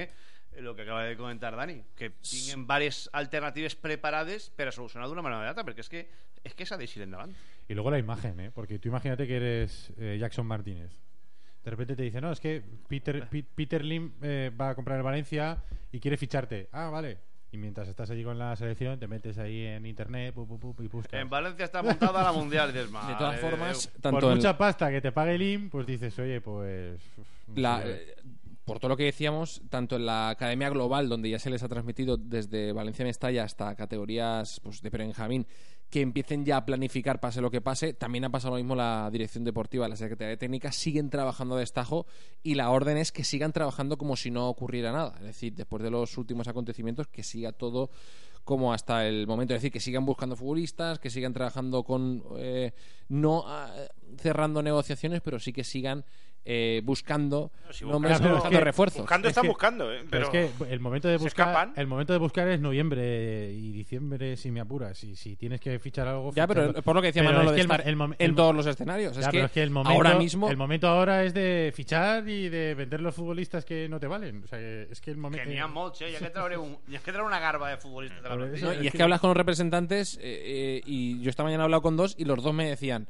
el que acaba de comentar Dani, que tinguin diverses alternatives preparades per a solucionar d'una manera o d'altra, perquè és que és que s'ha d'eixir endavant. Y luego la imagen, ¿eh? Porque tú imagínate que eres eh, Jackson Martínez. De repente te dice, no, es que Peter, Pi- Peter Lim eh, va a comprar el Valencia y quiere ficharte. Ah, vale. Y mientras estás allí con la selección, te metes ahí en internet pu, pu, pu, y buscas. En València està muntada la Mundial. Dices, De "Mare todas formas, Déu". tanto Por mucha pasta que te pague el IM, pues dices, oye, pues... la- eh, por todo lo que decíamos, tanto en la Academia Global, donde ya se les ha transmitido desde Valencia Mestalla hasta categorías pues, de Benjamín, que empiecen ya a planificar pase lo que pase, también ha pasado lo mismo la dirección deportiva, la Secretaría Técnica, siguen trabajando a destajo y la orden es que sigan trabajando como si no ocurriera nada. Es decir, después de los últimos acontecimientos, que siga todo como hasta el momento. Es decir, que sigan buscando futbolistas, que sigan trabajando con. eh, no ah, cerrando negociaciones, pero sí que sigan eh, buscando si nombres, buscan- pero es buscando que- refuerzos. Buscando Es están que- buscando, ¿eh? Pero, Pero, es que el momento de ¿se buscar el momento de buscar es noviembre y diciembre si me apuras y si tienes que fichar algo Ya, pero por lo que decía Manolo de que el el en todos los escenarios. Ya, es, que pero que el momento ahora mismo el momento ahora es de fichar y de vender los futbolistas que no te valen o sea que es que el Que momento ha molts, eh? Ha que un, ha que una garba de eso- No, y es que hablas con los representantes eh, eh, y yo esta mañana he hablado con dos y los dos me decían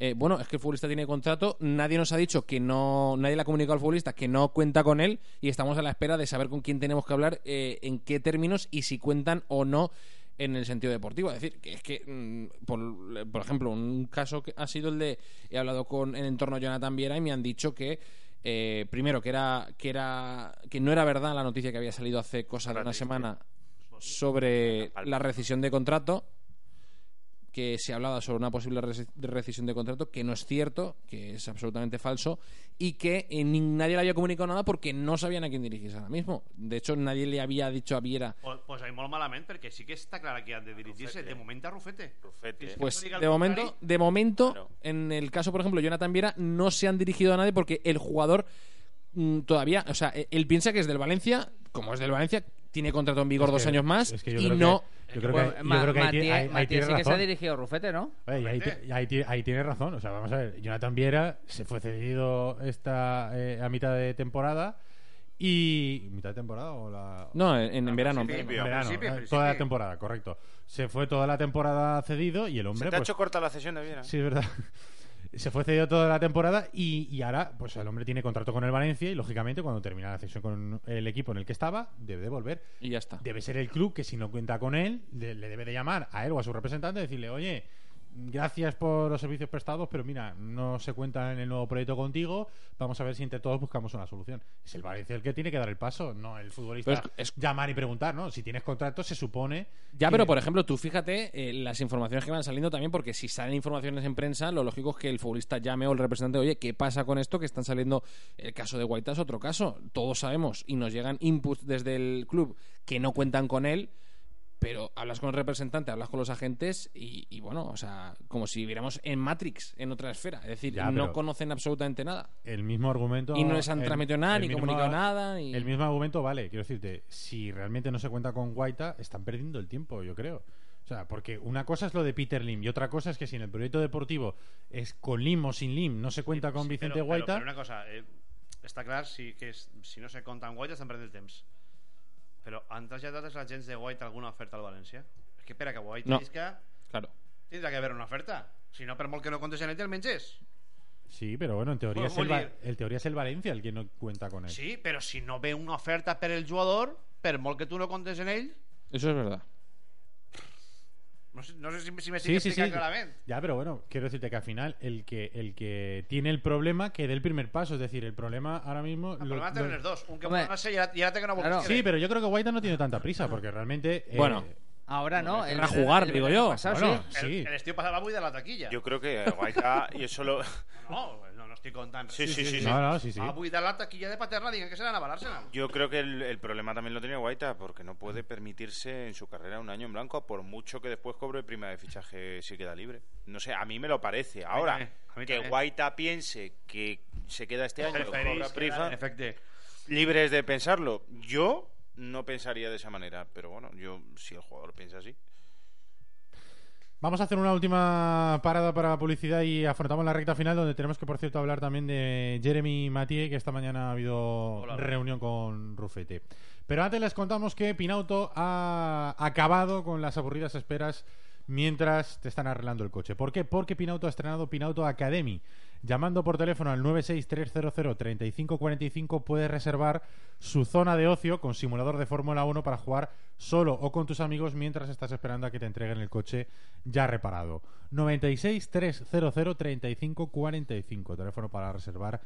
eh, bueno, es que el futbolista tiene contrato, nadie nos ha dicho que no, nadie le ha comunicado al futbolista que no cuenta con él y estamos a la espera de saber con quién tenemos que hablar, eh, en qué términos y si cuentan o no en el sentido deportivo. Es decir, que es que, mm, por, por ejemplo, un caso que ha sido el de. He hablado con en entorno a Jonathan Viera y me han dicho que. eh, primero que era que era que no era verdad la noticia que había salido hace cosa de una semana sobre la rescisión de contrato que se hablaba sobre una posible rescisión de contrato, que no es cierto, que es absolutamente falso, y que eh, ni- nadie le había comunicado nada porque no sabían a quién dirigirse ahora mismo. De hecho, nadie le había dicho a Viera. Pues, pues ahí molt malament, perquè sí que està clar que han de dirigir-se. De moment a Rufete. Rufete. Pues de momento, de momento, Claro. en el caso, por ejemplo, Jonathan Viera, no se han dirigido a nadie porque el jugador mm, todavía, o sea, él piensa que es del Valencia, como es del Valencia, tiene contrato en vigor Es dos años más es que yo y creo que- no. yo creo que- yo Ma- creo que ahí Matías- ahí- tiene sí que se ha razón. dirigido Rufete, ¿no? Oye, y ahí, ahí ahí tiene razón. O sea, vamos a ver. Jonathan Viera se fue cedido esta eh, a mitad de temporada. Y. ¿Mitad de temporada o la.? No, en, en verano. En principio, verano, principio, eh, principio. toda la temporada, correcto. Se fue toda la temporada cedido y el hombre. Se te ha pues, hecho corta la cesión de Viera. Sí, es verdad. Se fue cedido toda la temporada y, y ahora, pues el hombre tiene contrato con el Valencia y lógicamente cuando termina la cesión con el equipo en el que estaba, debe de volver. Y ya está. Debe ser el club que si no cuenta con él, le, le debe de llamar a él o a su representante y decirle, oye, gracias por los servicios prestados, pero mira, no se cuenta en el nuevo proyecto contigo, vamos a ver si entre todos buscamos una solución. Es el Valencia el que tiene que dar el paso, no el futbolista es- llamar y preguntar, ¿no? Si tienes contrato se supone... Ya, que- pero por ejemplo, tú fíjate eh, las informaciones que van saliendo también, porque si salen informaciones en prensa, lo lógico es que el futbolista llame o el representante, oye, ¿qué pasa con esto? Que están saliendo. El caso de Guaita es otro caso. Todos sabemos y nos llegan inputs desde el club que no cuentan con él, pero hablas con el representante, hablas con los agentes y, y bueno, o sea, como si viéramos en Matrix, en otra esfera. Es decir, Ya, no pero- conocen absolutamente nada. el mismo argumento Y no les han el- transmitido nada, el ni mismo- comunicado nada, y- el mismo argumento vale quiero decirte si realmente no se cuenta con Guaita están perdiendo el tiempo yo creo o sea porque una cosa es lo de Peter Lim y otra cosa es que si en el proyecto deportivo es con Lim o sin Lim no se cuenta con Vicente però, Guaita però una cosa, eh, està clar si, que és, si no se amb Guaita estan perdent el temps. Però han traslladat els agents de Guaita alguna oferta al València? És que per a que Guaita No. isca Claro. tindrà que haver una oferta. Si no, per molt que no comptes en ell, el menges. sí pero bueno en teoría Bueno, es el, el teoría es el Valencia el que no cuenta con él Sí, però si no ve una oferta per el jugador, per molt que tu no comptes en ell, Eso es verdad. No sé, no sé si, si me Sí, estic sí, sí. explicant clarament. Ya, pero bueno, quiero decirte que al final el que el que tiene el problema que dé el primer paso, es decir, el problema ahora mismo El lo- problema lo- tenen els dos. Un que Home, vol anar-se i ara, i ara té que no vol claro. Sí, pero yo creo que Guaita no tiene tanta prisa porque realmente eh, Bueno. Ahora no. querrá jugar, el digo verano yo. pasado, Bueno, sí. El, sí. el estiu passat va buidar la taquilla. Yo creo que Guaita, y eso lo. No, no, no estic contant. Sí, sí, sí, sí. No, no, sí, la taquilla de Paterna, digan que se la a l'Arsenal. Yo creo que el, el problema también lo tenía Guaita, porque no puede permitirse en su carrera un año en blanco, por mucho que después cobre prima de fichaje si queda libre. No sé, a mí me lo parece. Ahora, a mí que. Guaita piense que se queda este año, cobra prima, libres de pensarlo. Yo no pensaría de esa manera, pero bueno, yo si el jugador piensa así. Vamos a hacer una última parada para publicidad y afrontamos la recta final donde tenemos que, por cierto, hablar también de Jeremy Mathieu, que esta mañana ha habido Hola. reunión con Rufete. Pero antes les contamos que Pinauto ha acabado con las aburridas esperas mientras te están arreglando el coche. ¿Por qué? Porque Pinauto ha estrenado Pinauto Academy. Llamando por teléfono al 963003545 puedes reservar su zona de ocio con simulador de Fórmula 1 para jugar solo o con tus amigos mientras estás esperando a que te entreguen el coche ya reparado. 963003545 teléfono para reservar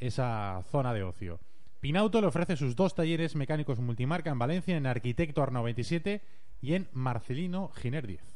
esa zona de ocio. Pinauto le ofrece sus dos talleres mecánicos multimarca en Valencia, en Arquitecto Arnau 27 y en Marcelino Giner 10.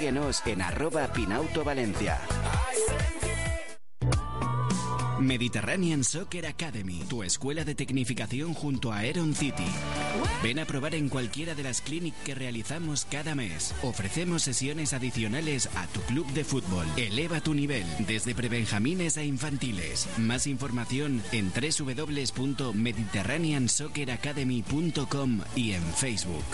síguenos en arroba Pinauto Valencia. Mediterranean Soccer Academy, tu escuela de tecnificación junto a Aeron City. Ven a probar en cualquiera de las clinic que realizamos cada mes. Ofrecemos sesiones adicionales a tu club de fútbol. Eleva tu nivel desde prebenjamines a infantiles. Más información en www.mediterraneansocceracademy.com y en Facebook.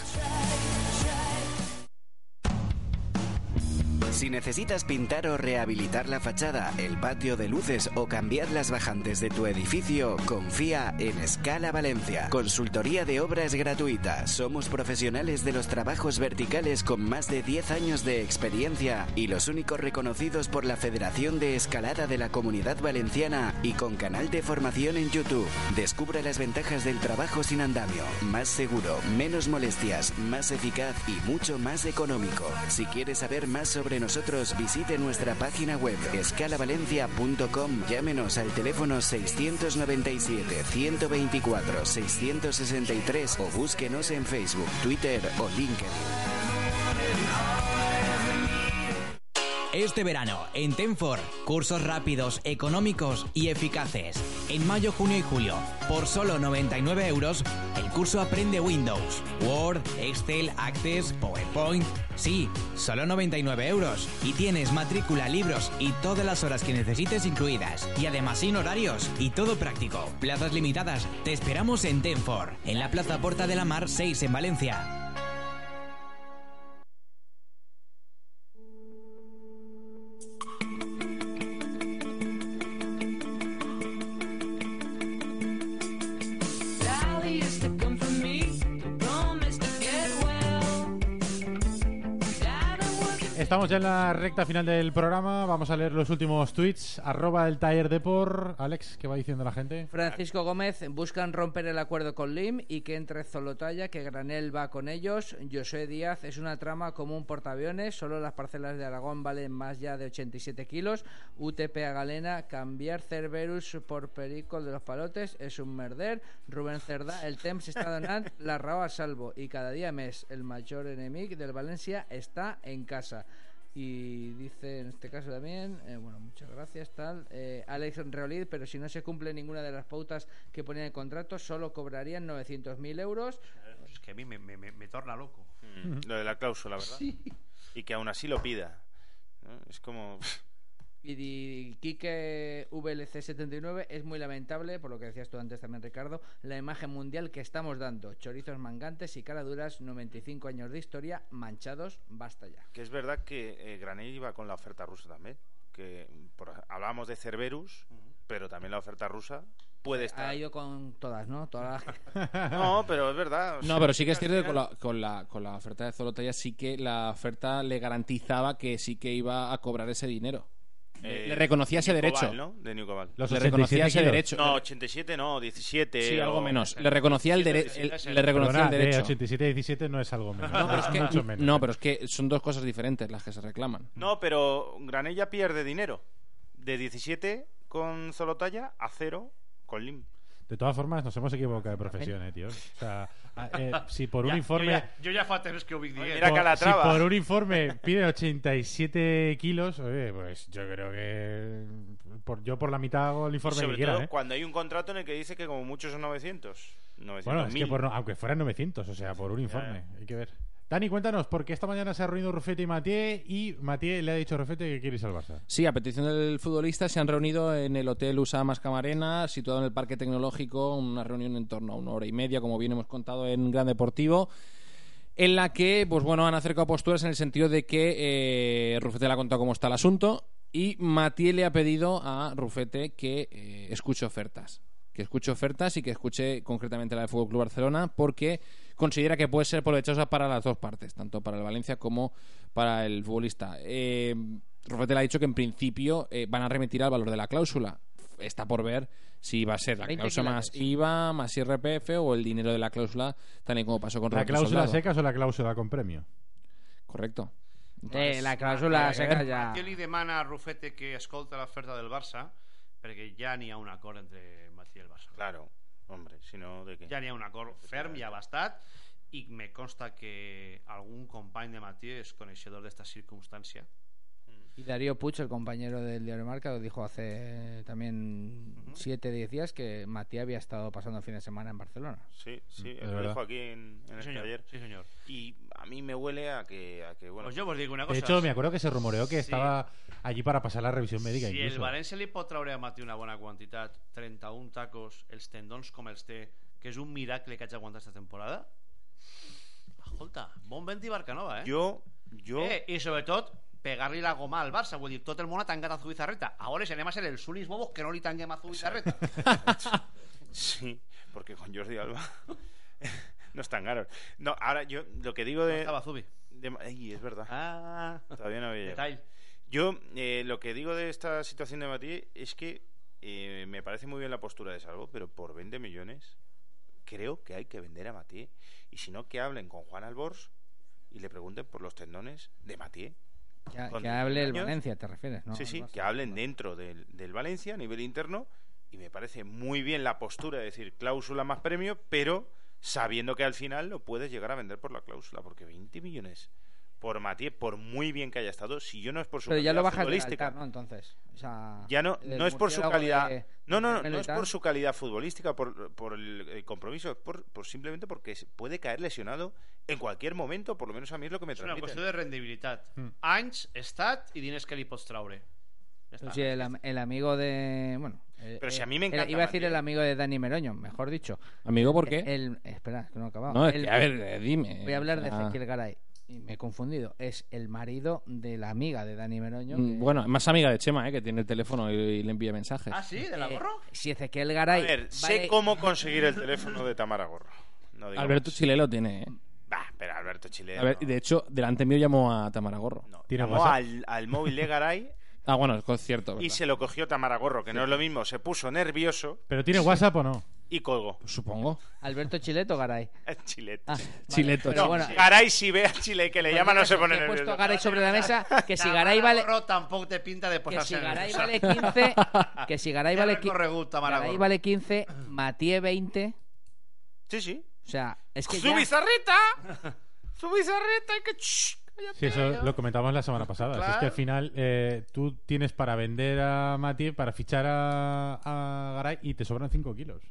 Si necesitas pintar o rehabilitar la fachada, el patio de luces o cambiar las bajantes de tu edificio, confía en Escala Valencia. Consultoría de obras gratuita. Somos profesionales de los trabajos verticales con más de 10 años de experiencia y los únicos reconocidos por la Federación de Escalada de la Comunidad Valenciana y con canal de formación en YouTube. Descubra las ventajas del trabajo sin andamio. Más seguro, menos molestias, más eficaz y mucho más económico. Si quieres saber más sobre nosotros, visite nuestra página web escalavalencia.com. Llámenos al teléfono 697 124 663 o búsquenos en Facebook, Twitter o LinkedIn. Este verano, en Tenfor, cursos rápidos, económicos y eficaces. En mayo, junio y julio, por solo 99 euros, el curso Aprende Windows, Word, Excel, Access, PowerPoint. Sí, solo 99 euros. Y tienes matrícula, libros y todas las horas que necesites incluidas. Y además sin horarios y todo práctico. Plazas limitadas. Te esperamos en Tenfor, en la Plaza Porta de la Mar 6 en Valencia. Estamos ya en la recta final del programa. Vamos a leer los últimos tweets. Arroba el taller de por. Alex, ¿qué va diciendo la gente? Francisco Gómez buscan romper el acuerdo con Lim y que entre Zolotaya, que Granel va con ellos. José Díaz es una trama como un portaaviones, solo las parcelas de Aragón valen más ya de 87 kilos. UTP a Galena, cambiar Cerberus por Perico de los Palotes es un merder. Rubén Cerdá, el temps está donant la raó a salvo y cada día mes el mayor enemigo del Valencia está en casa. Y dice en este caso también, eh, bueno, muchas gracias, tal. eh, Alex Reolid, pero si no se cumple ninguna de las pautas que ponía en el contrato, solo cobrarían 900.000 euros. Es que a mí me, me- me- me torna loco. Mm, Lo de la cláusula, ¿verdad? Sí. Y que aún así lo pida. ¿no? Es como... Y Quique VLC79 es muy lamentable, por lo que decías tú antes también, Ricardo, la imagen mundial que estamos dando. Chorizos mangantes y caraduras, 95 años de historia, manchados, basta ya. Que es verdad que eh, Granell iba con la oferta rusa también. Que por- hablábamos de Cerberus, pero también la oferta rusa puede estar. Ha ido con todas, ¿no? Todas No, pero es verdad. o No, sea, pero sí que es cierto que con la, con, la, con la oferta de Zolotaya sí que la oferta le garantizaba que sí que iba a cobrar ese dinero. Le- Eh, le reconocía ese New derecho. Cobal, ¿no? De New Cobal. Los le reconocía 87 ese kilos. derecho. No, 87 no, 17. Sí, algo o- menos. Le reconocía el, dere- 17 es el- le reconocía Perdona, el de derecho. 87 a 17 no es algo menos. No, pero es que, mucho menos. no, pero es que son dos cosas diferentes las que se reclaman. No, pero Granella pierde dinero. De 17 con Zolotaya a 0 con Lim. De todas formas, nos hemos equivocado de profesión, eh, tío. O sea, a- eh, si por un Ya, informe... Yo ya, yo ya fa temps que por- Calatrava. si por un informe pide 87 kilos, oye, pues yo creo que por, yo por la mitad hago el informe que sobre quiera, todo ¿eh? cuando hay un contrato en el que dice que como muchos son 900. 900 Bueno, es que por no- aunque fueran 900, o sea, por un informe, hay que ver. Dani, cuéntanos, porque esta mañana se ha reunido Rufete y Matié y Matié le ha dicho a Rufete que quiere Barça. Sí, a petición del futbolista se han reunido en el Hotel Usamas Camarena, situado en el Parque Tecnológico, una reunión en torno a una hora y media, como bien hemos contado en Gran Deportivo, en la que, pues bueno, han acercado posturas en el sentido de que eh, Rufete le ha contado cómo está el asunto y Matié le ha pedido a Rufete que eh, escuche ofertas. Que escuche ofertas y que escuche concretamente la del Fútbol Club Barcelona, porque considera que puede ser provechosa para las dos partes, tanto para el Valencia como para el futbolista. Eh, Rufete le ha dicho que en principio eh, van a remitir al valor de la cláusula. Está por ver si va a ser la 20 cláusula más. IVA, más IRPF o el dinero de la cláusula, tal y como pasó con ¿La Roberto cláusula Soldado. secas o la cláusula con premio? Correcto. Eh, la cláusula seca ja... Què li demana a Rufete que escolta l'oferta del Barça? Perquè ja n'hi ha un acord entre i el Barça. Claro, hombre, si no, ¿de qué? Ja n'hi ha un acord ferm i abastat i me consta que algun company de Matí és coneixedor d'esta circumstància. Y Darío Puch, el compañero del diario Marca, lo dijo hace también 7 10 días que Matías había estado pasando el fin de semana en Barcelona. Sí, sí, Es lo verdad. dejo aquí en, en Sí, el taller. Sí, senyor. Y a mí me huele a que, a que bueno, Pues jo vos dic una De cosa. hecho, me acuerdo que se rumoreó que Sí. estaba allí para pasar la revisión médica Si el incluso. València li pot treure a Matí una bona quantitat, 31 tacos, els tendons com els té, que és un miracle que haig aguantat esta temporada, escolta, bon vent i barca nova, eh? yo, yo, Eh, I sobretot, pegar-li la goma al Barça. Vull dir, tot el món ha tancat a Zubizarreta. Ahora anem a ser els únics bobos que no li tanquem a Zubizarreta. Sí, porque con Jordi Alba no están caros. No, ahora yo lo que digo de. estaba Zubi. de- ay, es verdad. Ah, Todavía no había llegado. detalle. Yo eh, lo que digo de esta situación de Mati es que eh, me parece muy bien la postura de Salvo, pero por 20 millones creo que hay que vender a Mati. Y si no, que hablen con Juan Albors y le pregunten por los tendones de Mati. Que, hable el 19 años. Valencia, ¿te refieres? ¿no? sí, sí, que hablen dentro del, del Valencia a nivel interno. Y me parece muy bien la postura de decir cláusula más premio, pero sabiendo que al final lo puedes llegar a vender por la cláusula. Porque 20 millones por Mati, por muy bien que haya estado, si yo no es por su Pero ya calidad lo bajas del futbolística, altar, ¿no? Entonces. O sea, ya no, no es por su calidad. de- no, no, no, no y es por su calidad futbolística, por, por el, el compromiso, es por, por simplemente porque puede caer lesionado en cualquier momento, por lo menos a mí es lo que me una transmite. qüestió de rendibilitat. Mm. Anys, estat i diners que li pots traure. Ja Pues està. sí, el, el amigo de. Bueno. el- Pero si a mí me el- encanta Iba a decir el amigo de Dani Meroño, mejor dicho. Amigo, ¿por qué? El, espera, es que no he acabado. No, es El- que, a ver, eh, dime. Voy a hablar de Ah. Ezequiel Garay. Y me he confundido. Es el marido de la amiga de Dani Meroño. Mm, que- Bueno, es más amiga de Chema, ¿eh? que tiene el teléfono y, y le envía mensajes. Ah, sí? De la eh, gorro? si Ezequiel A Garay. ver, sé cómo conseguir el teléfono de Tamara Gorro. No digo Alberto más. Chile lo tiene. ¿eh? Bah, pero Alberto Chile. A ver, de hecho, delante mío llamó a Tamara Gorro. no, ¿Tiene llamó al, al móvil de Garay Ah, bueno, es cierto. y se lo cogió Tamara Gorro, que no es lo mismo. Se puso nervioso ¿Pero tiene WhatsApp o no? Y colgó. Pues supongo. Alberto Chileto Garay. Chile. Ah, Chileto, Pero No, bueno, Garay si ve a Chile que le llama no se pone que he puesto nervioso. a Garay sobre la mesa. Que si Garay vale. Gorro tampoc té pinta de Que posar-se si Garay vale 15. Que si Garay vale, qui- recorregut, Tamara Garay Gorro. vale 15. Matie 20. Sí, sí. O sea, es que. ¡Su ya- bizarreta! ¡Su bizarreta! Que... Sí, eso lo comentamos la semana pasada. Si Es que al Claro. final eh, tú tienes para vender a Mati, para fichar a, a Garay y te sobran 5 kilos.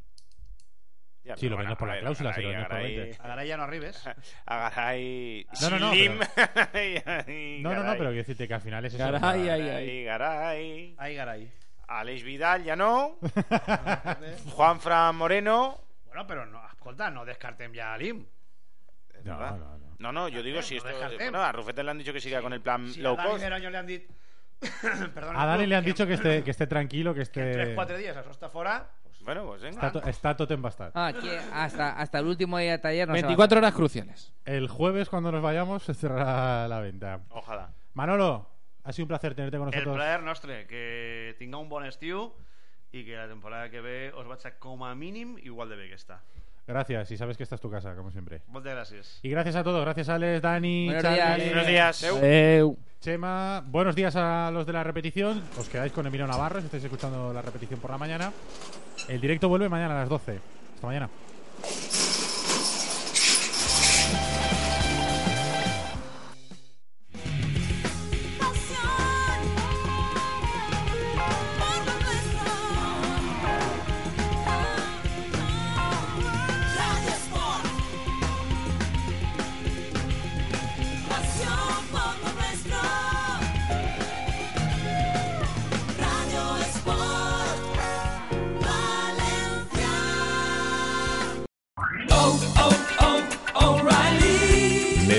Ya, Sí, pero lo bueno, vendes por la ver, cláusula, si lo vendes por a Garay- 20. A Garay ya no arribes. A Garay... No, no, no, Slim. No, no, no, pero quiero decirte que al final es eso. Garay, ay, ay. Garay, Garay. Ay, Garay. Aleix Vidal ya no. Juan Fran Moreno. Bueno, però no, escolta, no descartem ja a l'IM. No, no, no. No, no, yo digo si no esto. Bueno, a Rufete le han dicho que siga con el plan low a Dani cost. Le han A Dani club, le han dicho que esté, que esté tranquilo, que que en esté. 3-4 días això està fora... Bueno, pues venga. Está, to- está totem bastar. Ah, aquí hasta, hasta el último día de taller no se va a 24 horas cruciales. El jueves, cuando nos vayamos, se cerrará la venta. Ojalá. Manolo, ha sido un placer tenerte con el nosotros. plaer nostre, que tinga un bon estiu i que la temporada que ve us vaig a com a mínim igual de bé que està. Gracias, y sabes que esta es tu casa, como siempre. Moltes gràcies. Y gracias a todos, gracias Alex, Dani, Buenos Charlie, días. Buenos días. Eu. Chema. Buenos días a los de la repetición. Os quedáis con Emilio Navarro si estáis escuchando la repetición por la mañana. El directo vuelve mañana a las 12. Hasta mañana.